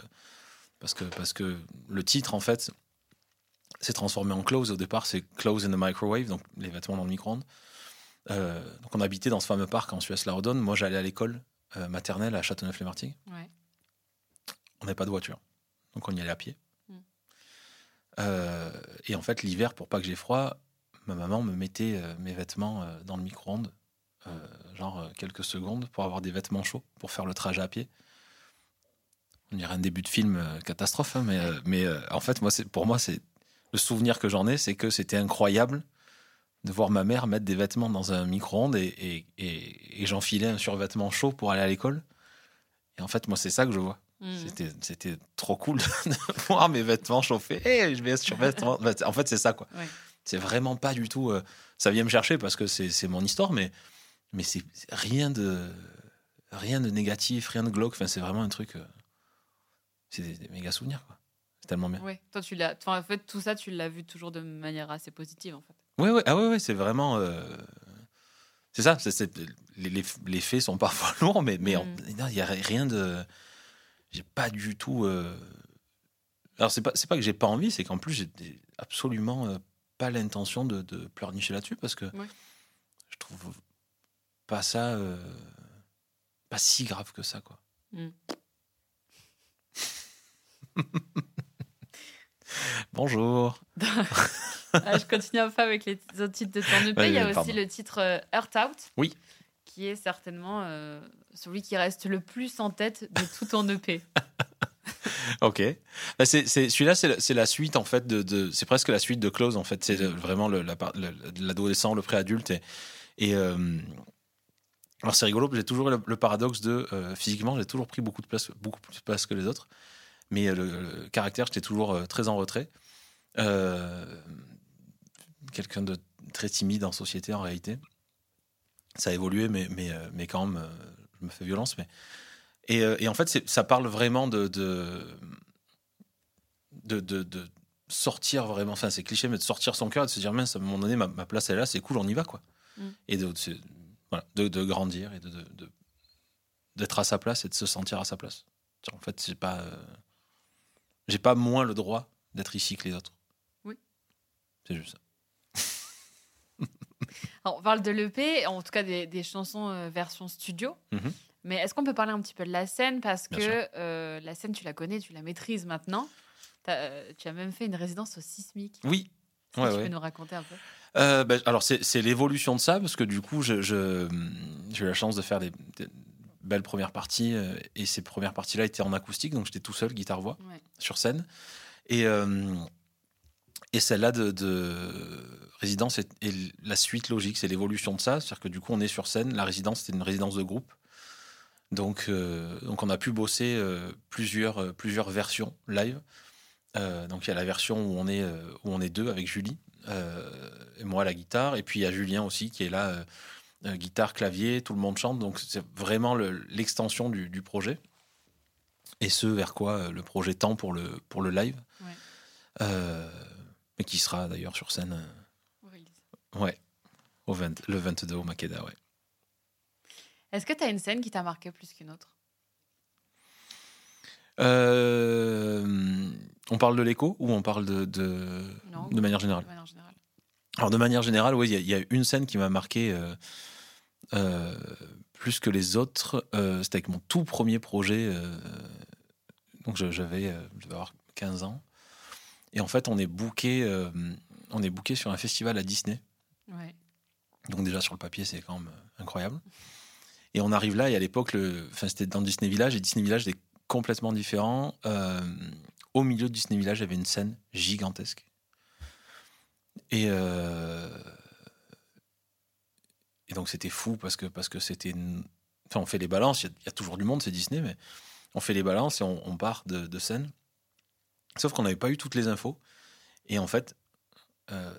parce, que, parce que le titre, en fait, s'est transformé en Clothes. Au départ, c'est Clothes in the Microwave, donc les vêtements dans le micro-ondes. Euh, donc, on habitait dans ce fameux parc en Suisse-la-Rodonne. Moi, j'allais à l'école euh, maternelle à Châteauneuf-les-Martigues. Ouais. On n'avait pas de voiture. Donc on y allait à pied. Mm. Et en fait, l'hiver, pour pas que j'ai froid, ma maman me mettait euh, mes vêtements euh, dans le micro-ondes, euh, genre quelques secondes, pour avoir des vêtements chauds, pour faire le trajet à pied. On dirait un début de film catastrophe, hein, mais, mais en fait, moi, pour moi, c'est le souvenir que j'en ai, c'est que c'était incroyable de voir ma mère mettre des vêtements dans un micro-ondes et, et, et- et j'enfilais un survêtement chaud pour aller à l'école. Et en fait, moi, c'est ça que je vois. Mm. C'était, trop cool de voir mes vêtements chauffer. Hey, je vais sur vêtements. En fait, c'est ça, quoi. Ouais. C'est vraiment pas du tout. euh, ça vient me chercher parce que c'est, mon histoire, mais, mais c'est rien de, rien de négatif, rien de glauque. Enfin, c'est vraiment un truc. euh, c'est des, des méga souvenirs, quoi. C'est tellement bien. Ouais. Toi, tu l'as. En fait, tout ça, tu l'as vu toujours de manière assez positive, en fait. Ouais, ouais, ah ouais, ouais, c'est vraiment. euh, C'est ça. c'est- les, les, les faits sont parfois lourds, mais mais Mm. il y a rien de. J'ai pas du tout. Alors c'est pas pas que j'ai pas envie, c'est qu'en plus j'ai absolument pas l'intention de, de pleurnicher là-dessus parce que Ouais. je trouve pas ça euh, pas si grave que ça quoi. Mm. Bonjour. Ah, je continue un peu avec les autres titres de ton EP. Ouais, Il y a aussi le titre euh, Earth Out. Oui. Qui est certainement euh, celui qui reste le plus en tête de tout ton EP. Ok. Bah, c'est, celui-là, c'est la, suite en fait c'est presque la suite de Close en fait. C'est le- vraiment le, la par- le- l'adolescent, le préadulte et, euh, alors c'est rigolo. J'ai toujours le, le paradoxe de euh, physiquement, j'ai toujours pris beaucoup de place, beaucoup plus de place que les autres, mais euh, le, le caractère, j'étais toujours euh, très en retrait. Euh, quelqu'un de très timide en société en réalité. Ça a évolué, mais mais euh, mais quand même, euh, je me fais violence, mais et, euh, et en fait, ça parle vraiment de de, de, de- de sortir vraiment, enfin c'est cliché, mais de sortir son cœur et de se dire, mince, à un moment donné, ma, ma place est là, c'est cool, on y va, quoi. Mm. Et de, voilà, de, de grandir et de, d'être à sa place et de se sentir à sa place. En fait, j'ai pas, euh, j'ai pas moins le droit d'être ici que les autres. Oui. C'est juste ça. Alors, on parle de l'EP, en tout cas des, des chansons euh, version studio. Mhm. Mais est-ce qu'on peut parler un petit peu de la scène? Parce Bien que euh, la scène, tu la connais, tu la maîtrises maintenant. Euh, tu as même fait une résidence au Sismic. Oui. Ouais, tu ouais. peux nous raconter un peu? Euh, ben, alors c'est l'évolution de ça parce que du coup j'ai eu la chance de faire des, des belles premières parties et ces premières parties là étaient en acoustique donc j'étais tout seul guitare voix Ouais. sur scène et Et celle-là de, de résidence est, est la suite logique, c'est l'évolution de ça. C'est-à-dire que du coup, on est sur scène. La résidence, c'était une résidence de groupe. Donc, euh, donc on a pu bosser euh, plusieurs, euh, plusieurs versions live. Donc il y a la version où on est, où on est deux avec Julie, et moi à la guitare. Et puis il y a Julien aussi qui est là, guitare, clavier, tout le monde chante. Donc c'est vraiment le- l'extension du, du projet. Et ce vers quoi le projet tend pour le, pour le live. Ouais. Mais qui sera d'ailleurs sur scène ouais, au 20 le 22 au Makeda. Ouais. Est-ce que tu as une scène qui t'a marqué plus qu'une autre? Euh, on parle de l'écho ou on parle de, de, Non. de manière générale? De manière générale. Alors de manière générale, oui, il y a- il y, a une scène qui m'a marqué euh, euh, plus que les autres. C'était avec mon tout premier projet. donc j'avais, je devais avoir 15 ans. Et en fait, on est booké, on est booké sur un festival à Disney. Ouais. Donc déjà sur le papier, c'est quand même incroyable. Et on arrive là, et à l'époque, c'était dans Disney Village, et Disney Village était complètement différent. Euh, au milieu de Disney Village, il y avait une scène gigantesque. Et, euh, donc c'était fou parce que parce que c'était, enfin, on fait les balances. Il y, a- toujours du monde, c'est Disney, mais on fait les balances et on, part de, scène. Sauf qu'on n'avait pas eu toutes les infos. Et en fait, euh,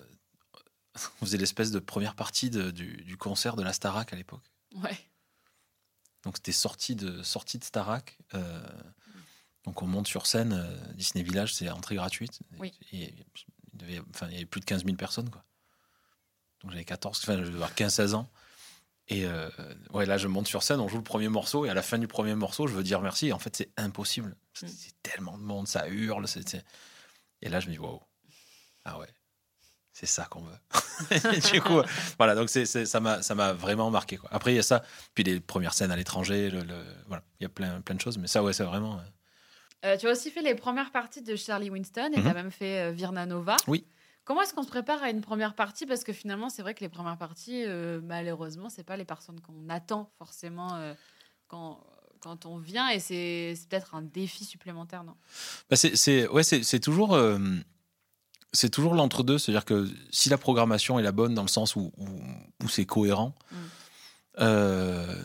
on faisait l'espèce de première partie du, du concert de la Starac à l'époque. Ouais. Donc c'était sorti de, sorti de Starac. euh, donc on monte sur scène. euh, Disney Village, c'est entrée gratuite. Oui. Et il, devait, enfin, il y avait plus de 15 000 personnes. Quoi. Donc j'avais 14, enfin, je devais avoir 15-16 ans. Et euh, ouais, là, je monte sur scène, on joue le premier morceau. Et à la fin du premier morceau, je veux dire merci. Et en fait, c'est impossible. C'est Mm. c'est tellement de monde, ça hurle. Et là, je me dis, waouh. Ah ouais. C'est ça qu'on veut. Du coup, voilà, donc c'est, ça, m'a, ça m'a vraiment marqué. Quoi. Après, il y a ça, puis les premières scènes à l'étranger, le, le- voilà, il y a plein, plein de choses, mais ça, ouais, c'est vraiment. euh, tu as aussi fait les premières parties de Charlie Winston et Mhm. tu as même fait euh, Virna Nova. Oui. Comment est-ce qu'on se prépare à une première partie? Parce que finalement, c'est vrai que les premières parties, euh, malheureusement, c'est pas les personnes qu'on attend forcément euh, quand, quand on vient et c'est peut-être un défi supplémentaire, non? Bah, c'est, ouais, c'est, c'est toujours, euh, c'est toujours l'entre-deux, c'est-à-dire que si la programmation est la bonne dans le sens où, où, où c'est cohérent, Mm. euh,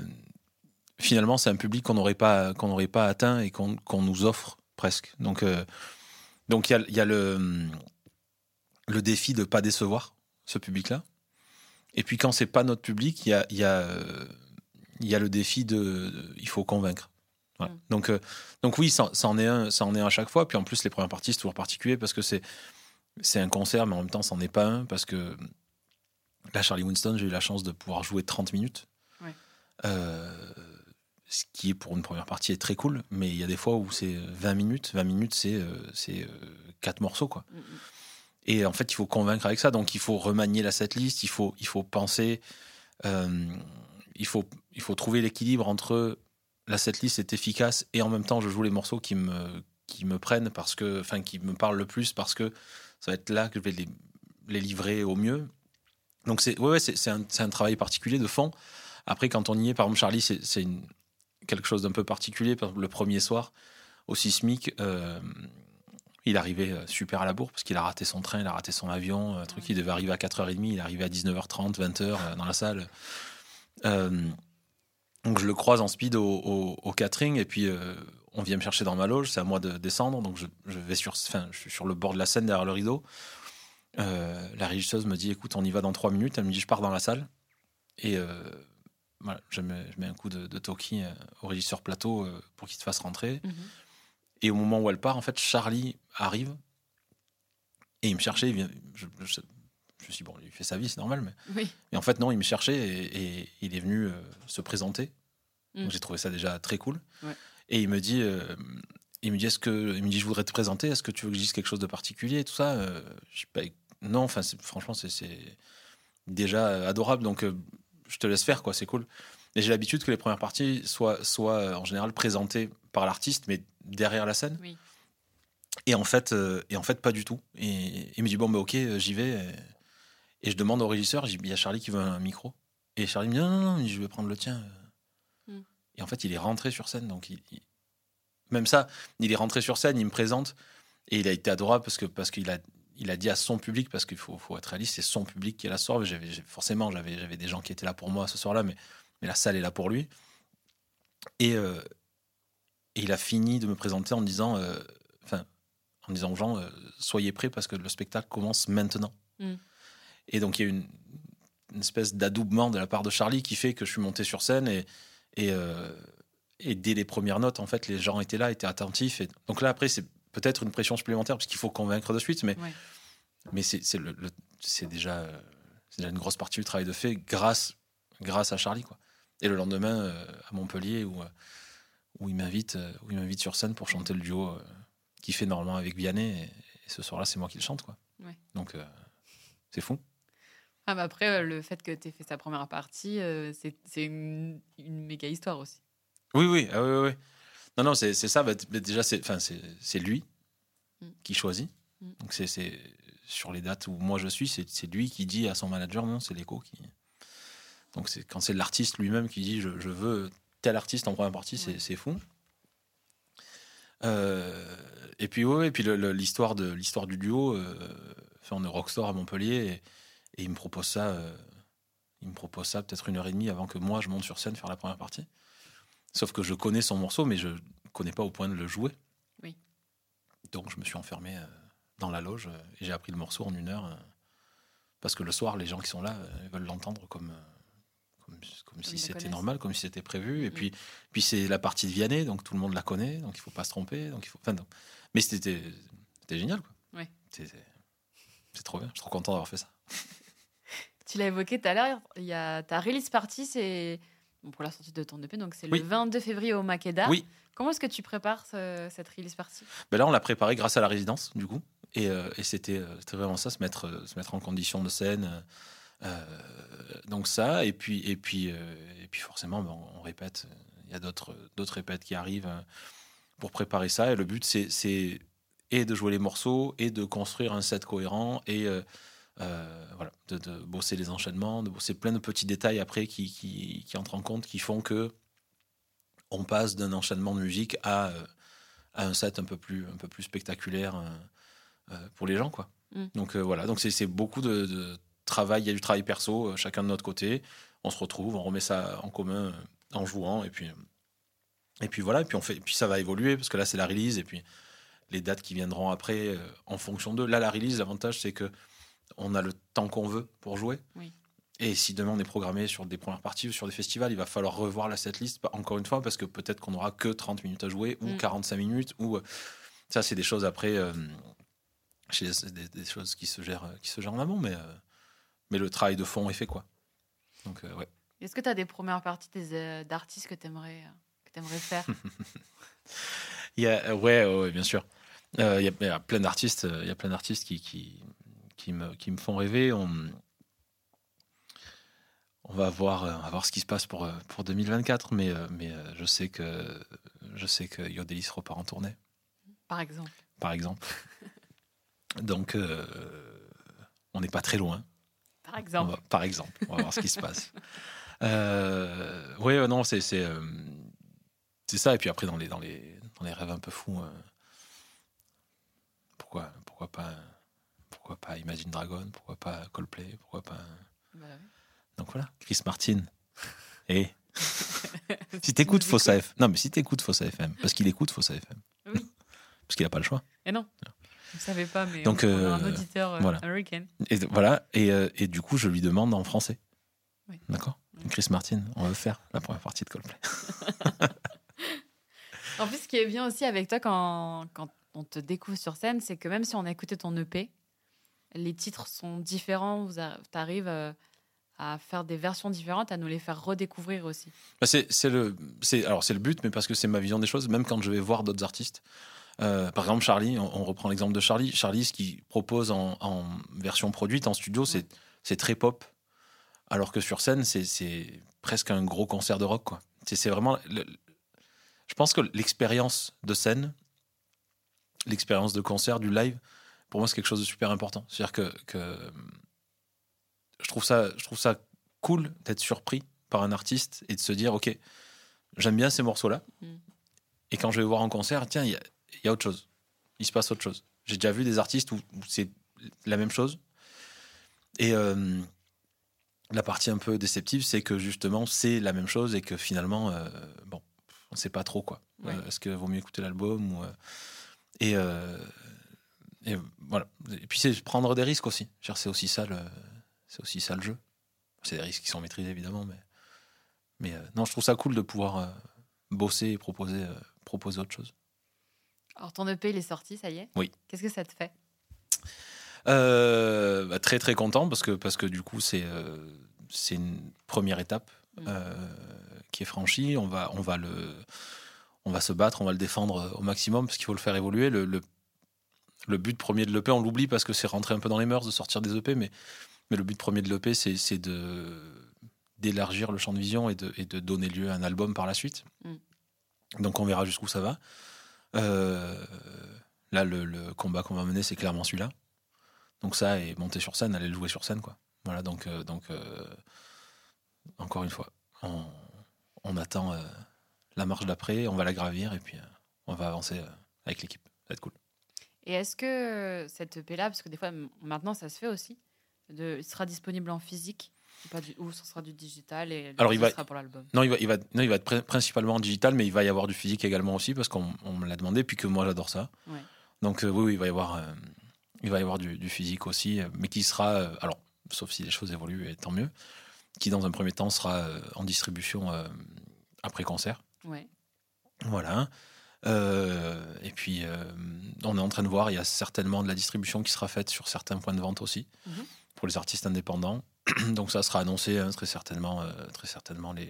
finalement, c'est un public qu'on n'aurait pas, qu'on n'aurait pas atteint et qu'on, qu'on nous offre presque. Donc, euh, donc il y a, y a le, le défi de pas décevoir ce public-là. Et puis quand c'est pas notre public, il y a, y a, y a le défi de, de- il faut convaincre. Voilà. Mm. Donc, euh, donc oui, ça, ça en est un, ça en est un à chaque fois. Puis en plus, les premières parties, c'est toujours particulier parce que c'est, c'est un concert, mais en même temps, c'en est pas un parce que là, Charlie Winston, j'ai eu la chance de pouvoir jouer 30 minutes. Ouais. Euh, ce qui est pour une première partie est très cool, mais il y a des fois où c'est 20 minutes. 20 minutes, c'est euh, c'est euh, quatre morceaux, quoi. Mm, mm. Et en fait, il faut convaincre avec ça. Donc, il faut remanier la setlist, il faut, il faut penser, euh, il, faut, il faut trouver l'équilibre entre la setlist est efficace et en même temps, je joue les morceaux qui me, qui me prennent parce que, enfin, qui me parlent le plus parce que ça va être là que je vais les, les livrer au mieux. Donc, c'est ouais, ouais, c'est c'est un, travail particulier de fond. Après, quand on y est, par exemple, Charlie, c'est quelque chose d'un peu particulier. Par exemple, le premier soir, au Sismic, euh, il arrivait euh, super à la bourre parce qu'il a raté son train, il a raté son avion, un truc, il devait arriver à 4h30, il arrivé à 19h30, 20h euh, dans la salle. Euh, donc je le croise en speed au, au- au catering et puis euh, on vient me chercher dans ma loge, c'est à moi de descendre, donc je, je vais sur, enfin, je suis sur le bord de la scène derrière le rideau. Euh, la régisseuse me dit écoute, on y va dans 3 minutes, elle me dit je pars dans la salle et euh, voilà, je mets, je mets un coup de, de talkie euh, au régisseur plateau pour qu'il te fasse rentrer. Mhm. Et au moment où elle part, en fait, Charlie arrive et il me cherchait. Il vient, je, je, je me suis dit, bon, il fait sa vie, c'est normal. Mais, Oui. mais en fait, non, il me cherchait et, et il est venu se présenter. Mm. Donc j'ai trouvé ça déjà très cool. Ouais. Et il me dit, euh, il me dit, est-ce que, il me dit, je voudrais te présenter. Est-ce que tu veux que je dise quelque chose de particulier, tout ça Euh, Je bah, non. Enfin, franchement, c'est- déjà adorable. Donc euh, je te laisse faire, quoi. C'est cool. Et j'ai l'habitude que les premières parties soient, soient en général présentées par l'artiste, mais derrière la scène. Oui. Et en fait, et en fait, pas du tout. Et il me dit bon, bah ok, j'y vais. Et, et je demande au régisseur, il y a Charlie qui veut un micro. Et Charlie me dit non, non, non, je vais prendre le tien. Et en fait, il est rentré sur scène. Donc, il- il- même ça, il est rentré sur scène, il me présente. Et il a été adorable parce que parce qu'il a, il a dit à son public, parce qu'il faut, faut être réaliste, c'est son public qui est la. J'avais, j'ai- forcément, j'avais, j'avais des gens qui étaient là pour moi ce soir-là, mais, mais la salle est là pour lui. Et, euh, et il a fini de me présenter en disant, euh, enfin, en disant aux gens, euh, soyez prêts parce que le spectacle commence maintenant. Mm. Et donc il y a une, une espèce d'adoubement de la part de Charlie qui fait que je suis monté sur scène et, et, euh, et dès les premières notes, en fait, les gens étaient là, étaient attentifs. Et donc là, après, c'est peut-être une pression supplémentaire parce qu'il faut convaincre de suite, mais, Ouais. mais c'est le- le- déjà, une grosse partie du travail de fait grâce, grâce à Charlie. Quoi. Et le lendemain, euh, à Montpellier, où, euh, où il m'invite où il m'invite sur scène pour chanter le duo euh, qu'il fait normalement avec Vianney. Et, et ce soir-là, c'est moi qui le chante. Quoi. Ouais. Donc, c'est fou. Ah, mais après, euh, le fait que tu aies fait sa première partie, euh, c'est c'est une, une méga histoire aussi. Oui, oui, ah oui, oui. Non, non, c'est c'est ça. bah, déjà, c'est enfin, c'est c'est lui Mm. qui choisit. Mm. Donc, c'est c'est- sur les dates où moi je suis, c'est c'est lui qui dit à son manager non, c'est l'écho qui. Donc, c'est quand c'est l'artiste lui-même qui dit je, je veux tel artiste en première partie, c'est Ouais. c'est fou. Euh, et puis, ouais, et puis le- le- l'histoire de l'histoire du duo, euh, on est Rockstar à Montpellier et, et il me propose ça. euh, il me propose ça peut-être une heure et demie avant que moi je monte sur scène faire la première partie. Sauf que je connais son morceau, mais je ne connais pas au point de le jouer. Oui. Donc je me suis enfermé euh, dans la loge euh, et j'ai appris le morceau en une heure. euh, parce que le soir, les gens qui sont là veulent l'entendre comme, comme, comme si c'était normal, comme si c'était prévu. Et Mm. puis, puis c'est la partie de Vianney, donc tout le monde la connaît, donc il faut pas se tromper. Donc il faut... enfin. Mais c'était génial. Quoi. Ouais. C'est trop bien, je suis trop content d'avoir fait ça. Tu l'as évoqué tout à l'heure, il y a ta release party, c'est bon, pour la sortie de ton EP, donc c'est Oui. le 22 février au Makeda. Oui. Comment est-ce que tu prépares ce- cette release party? Ben là, on l'a préparé grâce à la résidence, du coup. Et, euh, et c'était euh, c'était vraiment ça, se mettre, euh, se mettre en condition de scène. euh, donc ça, et puis, et puis, euh, et puis forcément, ben, on répète. Il y a d'autres répètes qui arrivent pour préparer ça. Et le but, c'est- c'est et de jouer les morceaux, et de construire un set cohérent, et euh, voilà, de, de bosser les enchaînements, de bosser plein de petits détails après qui, qui, qui entrent en compte, qui font que on passe d'un enchaînement de musique à, euh, à un set un peu plus, un peu plus spectaculaire euh, pour les gens. Quoi. Mm. Donc euh, voilà, donc c'est beaucoup de, de travail, il y a du travail perso, chacun de notre côté. On se retrouve, on remet ça en commun en jouant, et puis, et puis voilà, et puis, on fait, et puis ça va évoluer, parce que là c'est la release, et puis les dates qui viendront après en fonction d'eux. Là, la release, l'avantage c'est que on a le temps qu'on veut pour jouer. Oui. Et si demain on est programmé sur des premières parties ou sur des festivals, il va falloir revoir la setlist, bah, encore une fois, parce que peut-être qu'on n'aura que 30 minutes à jouer, ou Mm. 45 minutes, ou euh, ça, c'est des choses après, euh, chez- des, des choses qui se gèrent, qui se gèrent en amont, mais, euh, mais le travail de fond est fait, quoi. Donc, euh, ouais. Est-ce que tu as des premières parties des, d'artistes que tu aimerais, faire? Il y a, ouais, ouais, bien sûr. Il, y a, il y a plein d'artistes, il y a plein d'artistes qui, qui, qui, me, qui me font rêver. On, on va voir, euh, on va voir ce qui se passe pour, euh, pour 2024, mais, euh, mais je sais que je sais que Yodelis repart en tournée, Par exemple. par exemple. Donc, euh, on n'est pas très loin. Par exemple. va- par exemple, on va voir ce qui se passe. Euh, oui, non, c'est c'est c'est ça. Et puis après, dans les dans les dans les rêves un peu fous, euh, pourquoi pourquoi pas pourquoi pas Imagine Dragon, pourquoi pas Coldplay, pourquoi pas. Bah. Donc voilà, Chris Martin. Et si t'écoutes Fossa. FM, non mais si t'écoutes Fossa FM, parce qu'il écoute Fossa FM, Oui. parce qu'il a pas le choix. Et non, je ne savais pas, mais Donc, on, on a un euh, auditeur euh, voilà. américain. Et voilà, et, euh, et du coup, je lui demande en français. Oui. D'accord? Oui. Chris Martin, on veut faire la première partie de Coldplay. En plus, ce qui est bien aussi avec toi quand, quand on te découvre sur scène, c'est que même si on a écouté ton EP, les titres sont différents. Tu arrives à faire des versions différentes, à nous les faire redécouvrir aussi. Bah, c'est le, c'est alors c'est le but, mais parce que c'est ma vision des choses. Même quand je vais voir d'autres artistes, Euh, par exemple Charlie, on, on reprend l'exemple de Charlie. Charlie, ce qu'il propose en, en version produite en studio, c'est c'est très pop, alors que sur scène, c'est presque un gros concert de rock. C'est c'est vraiment. le- je pense que l'expérience de scène, l'expérience de concert, du live, pour moi, c'est quelque chose de super important. C'est-à-dire que, que je trouve ça, je trouve ça cool d'être surpris par un artiste et de se dire, ok, j'aime bien ces morceaux-là. Mm. Et quand je vais voir en concert, tiens, il y a, il y a autre chose. Il se passe autre chose. J'ai déjà vu des artistes où, où c'est la même chose. Et euh, la partie un peu déceptive, c'est que justement, c'est la même chose et que finalement, euh, bon, on ne sait pas trop quoi. Ouais. Euh, Est-ce qu'il vaut mieux écouter l'album ou, et, et voilà. Et puis c'est prendre des risques aussi. C'est aussi ça le, c'est aussi ça le jeu. C'est des risques qui sont maîtrisés évidemment, mais, mais euh, non, je trouve ça cool de pouvoir euh, bosser et proposer, euh, proposer autre chose. Alors, ton EP, il est sorti, ça y est? Oui. Qu'est-ce que ça te fait? Bah, très très content parce que parce que du coup c'est c'est une première étape Mm. qui est franchie. On va on va le on va se battre, on va le défendre au maximum parce qu'il faut le faire évoluer. Le, le, le but premier de l'EP, on l'oublie parce que c'est rentré un peu dans les mœurs de sortir des EP, mais mais le but premier de l'EP c'est de d'élargir le champ de vision et de, et de donner lieu à un album par la suite. Mm. Donc on verra jusqu'où ça va. Euh, là, le, le combat qu'on va mener, c'est clairement celui-là. Donc ça, et monter sur scène, aller le jouer sur scène, quoi. Voilà, donc, euh, donc euh, encore une fois, on, on attend la marche d'après, on va la gravir, et puis on va avancer avec l'équipe. Ça va être cool. Et est-ce que cette EP-là, parce que des fois, maintenant, ça se fait aussi, de, il sera disponible en physique ou, pas du, ou ce sera du digital et Alors, il va- sera pour l'album? Non, il va, il va, non, il va être pr- principalement en digital, mais il va y avoir du physique également aussi, parce qu'on on me l'a demandé, puis que moi j'adore ça. Ouais. Donc euh, oui, oui, il va y avoir, euh, il va y avoir du, du physique aussi, euh, mais qui sera, euh, alors, sauf si les choses évoluent, et tant mieux, qui dans un premier temps sera euh, en distribution euh, après concert. Ouais. Voilà. Euh, et puis, euh, on est en train de voir, il y a certainement de la distribution qui sera faite sur certains points de vente aussi, Mhm. pour les artistes indépendants. Donc ça sera annoncé hein, très certainement, euh, très certainement les,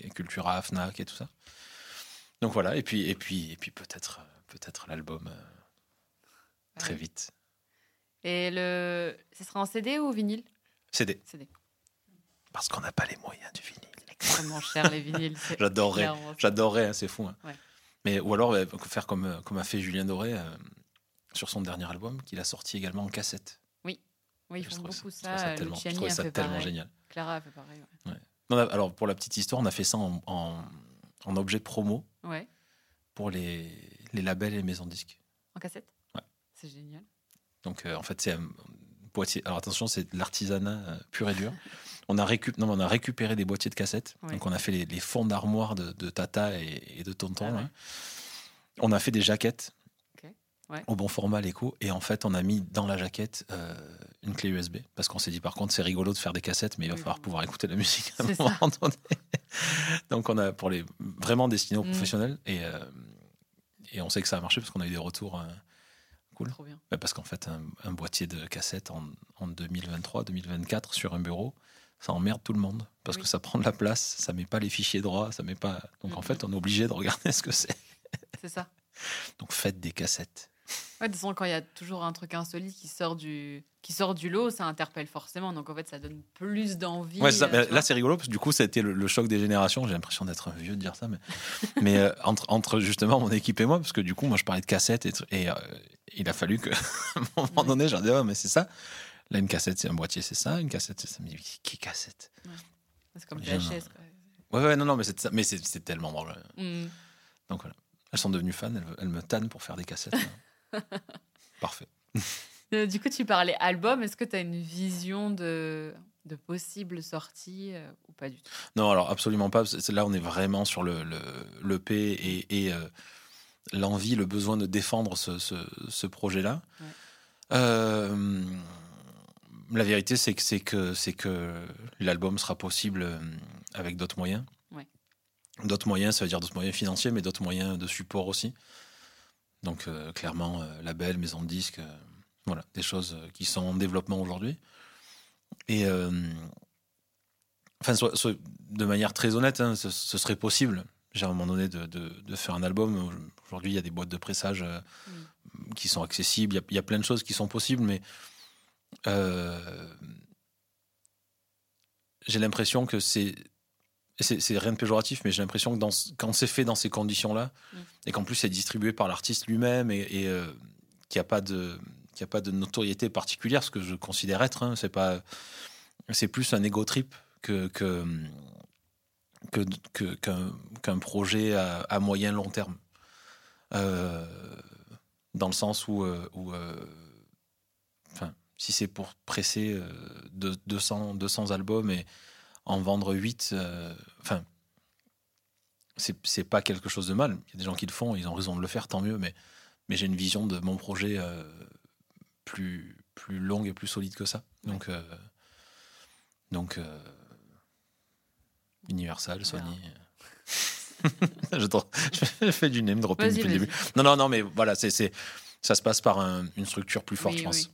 les Cultura, Fnac et tout ça. Donc voilà, et puis, et puis, et puis peut-être, peut-être l'album euh, très vite. Et le, ce sera en CD ou vinyle? CD, CD. parce qu'on n'a pas les moyens du vinyle. Extrêmement cher les vinyles. J'adorerais. J'adorerais, hein, c'est fou. hein. Ouais. Mais, ou alors euh, faire comme, euh, comme a fait Julien Doré euh, sur son dernier album, qu'il a sorti également en cassette. Oui, ils Je font beaucoup je ça. tellement, je Luciani trouvais a ça tellement génial. Clara a fait pareil. Ouais. Non, alors, pour la petite histoire, on a fait ça en, en, en objet de promo Ouais. pour les, les labels et les maisons de disques. En cassette Ouais. C'est génial. Donc, euh, en fait, c'est boîtier. Alors, attention, c'est de l'artisanat euh, pur et dur. On a, récup... non, on a récupéré des boîtiers de cassettes. Ouais. Donc, on a fait les, les fonds d'armoire de, de Tata et, et de Tonton. Ah ouais. On a fait des jaquettes. Ouais. au bon format, l'écho. Et en fait, on a mis dans la jaquette euh, une clé USB. Parce qu'on s'est dit, par contre, c'est rigolo de faire des cassettes, mais il va Oui, falloir oui. pouvoir écouter la musique à un moment donné. Donc, on a pour les vraiment destinés aux Mm. professionnels. Et, euh, et on sait que ça a marché parce qu'on a eu des retours. euh, Cool. Ouais, Parce qu'en fait, un, un boîtier de cassette en, en 2023-2024 sur un bureau, ça emmerde tout le monde. Parce Oui. que ça prend de la place, ça met pas les fichiers droits, ça met pas. Donc en fait, on est obligé de regarder ce que c'est. C'est ça. Donc faites des cassettes. Ouais, de toute façon, quand il y a toujours un truc insolite qui sort du, qui sort du lot, ça interpelle forcément. Donc en fait, ça donne plus d'envie. Ouais, c'est ça. euh, là, c'est rigolo parce que du coup, ça a été le, le choc des générations. J'ai l'impression d'être un vieux de dire ça, mais, mais euh, entre, entre justement mon équipe et moi, parce que du coup, moi, je parlais de cassettes et, euh, il a fallu que, à un moment Ouais. donné, j'en dis, ouais, mais c'est ça. Là, une cassette, c'est un boîtier, c'est ça. Une cassette, c'est ça. Mais qui cassette? C'est comme. VHS. Ouais, ouais, non, non, mais c'est ça. Mais c'est c'est tellement drôle. Mm. Donc voilà. Elles sont devenues fans, elles, elles me tannent pour faire des cassettes. Parfait. Euh, Du coup, tu parlais album. Est-ce que tu as une vision de, de possibles sorties euh, ou pas du tout? Non, alors absolument pas. Là, on est vraiment sur le, le, l'EP et, et, euh, l'envie, le besoin de défendre ce, ce, ce projet-là. Ouais. Euh, la vérité, c'est que, c'est que, c'est que l'album sera possible euh, avec d'autres moyens. Ouais. D'autres moyens, ça veut dire d'autres moyens financiers, mais d'autres moyens de support aussi. Donc, euh, clairement, euh, label, maison de disques, euh, voilà, des choses qui sont en développement aujourd'hui. Et. Enfin, de manière très honnête, hein, ce, ce serait possible, j'ai à un moment donné, de, de- de faire un album. Aujourd'hui, il y a des boîtes de pressage euh, qui sont accessibles, il y a- il y, a plein de choses qui sont possibles, mais j'ai l'impression que c'est. C'est rien de péjoratif, mais j'ai l'impression que dans, quand c'est fait dans ces conditions-là, Mm. et qu'en plus c'est distribué par l'artiste lui-même, et, et, euh, qu'il n'y a pas de qu'il a pas de notoriété particulière, ce que je considère être, hein, c'est pas, c'est plus un ego trip que que que- que- qu'un projet à, à moyen long terme. Euh, dans le sens où, euh, où, euh, si c'est pour presser euh, de- 200, 200 albums et en vendre 8, euh, enfin, c'est c'est pas quelque chose de mal. Il y a des gens qui le font, ils ont raison de le faire, tant mieux, mais, mais j'ai une vision de mon projet euh, plus, plus longue et plus solide que ça. Donc, euh, donc Universal. Sony. je, je fais du name dropping depuis le début. Non, non, non, mais voilà, c'est, ça se passe par un- une structure plus forte, Oui, je pense. oui.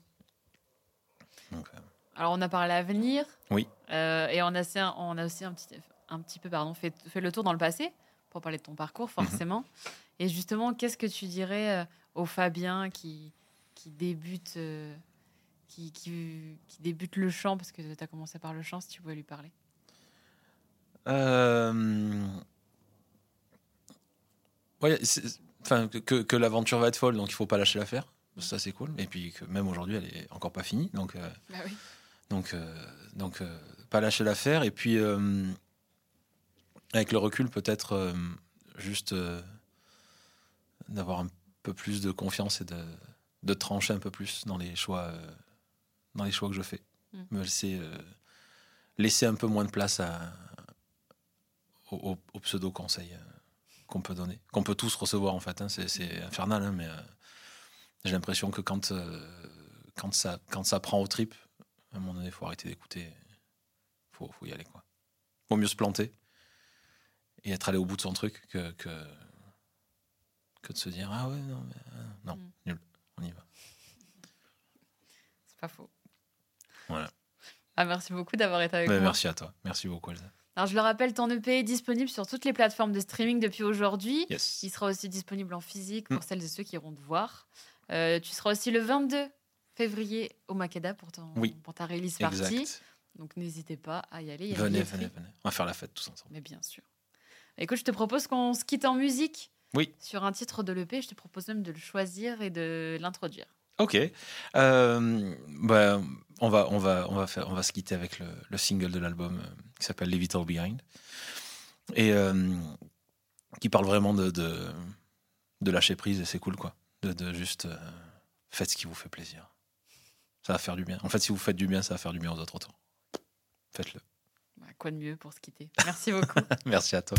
Donc, euh, Alors, on a parlé avenir. Oui. Euh, et on a, aussi un- on a aussi un petit, un petit peu pardon, fait, fait le tour dans le passé pour parler de ton parcours, Mhm. forcément. Et justement, qu'est-ce que tu dirais euh, au Fabien qui, qui débute. euh, qui, qui, qui débute le chant, parce que tu as commencé par le chant, si tu pouvais lui parler? Euh, ouais, enfin, que, que- que l'aventure va être folle, donc il faut pas lâcher l'affaire. Ça, c'est cool. Et puis que même aujourd'hui, elle est encore pas finie. Donc, euh, Bah oui. donc, euh, donc euh, pas lâcher l'affaire. Et puis, avec le recul, peut-être juste d'avoir un peu plus de confiance et de, de trancher un peu plus dans les choix, dans les choix que je fais. Mm. Me laisser, laisser un peu moins de place à, aux, pseudo-conseils euh, qu'on peut donner, qu'on peut tous recevoir en fait. hein. c'est, infernal, hein, mais j'ai l'impression que quand, euh, quand, ça, quand ça prend au trip, à un moment donné, il faut arrêter d'écouter. faut, faut y aller. Quoi. Vaut mieux se planter et être allé au bout de son truc que, que, que de se dire Ah ouais, non, mais, euh, non, Mm. nul, on y va. C'est pas faux. Voilà. Ah, merci beaucoup d'avoir été avec moi. merci à toi. Merci beaucoup, Elsa. Alors, je le rappelle, ton EP est disponible sur toutes les plateformes de streaming depuis aujourd'hui. Yes. Il sera aussi disponible en physique Mm. pour celles et ceux qui iront te voir. Euh, tu seras aussi le 22 février au Makeda pour, ton, Oui. pour ta release party. Exact. Donc n'hésitez pas à y aller. y Venez, venez, venez. On va faire la fête tous ensemble. Mais bien sûr. Écoute, je te propose qu'on se quitte en musique. Oui. Sur un titre de l'EP, je te propose même de le choisir et de l'introduire. Ok. Euh, bah, on, va, on, va, on, va faire, on va se quitter avec le, le single de l'album euh, qui s'appelle Leave It All Behind. Et euh, qui parle vraiment de, de, de lâcher prise et c'est cool quoi. De, de juste euh, faites ce qui vous fait plaisir. Ça va faire du bien. En fait, si vous faites du bien, ça va faire du bien aux autres autour. Faites-le. Bah, quoi de mieux pour se quitter? Merci beaucoup. Merci à toi.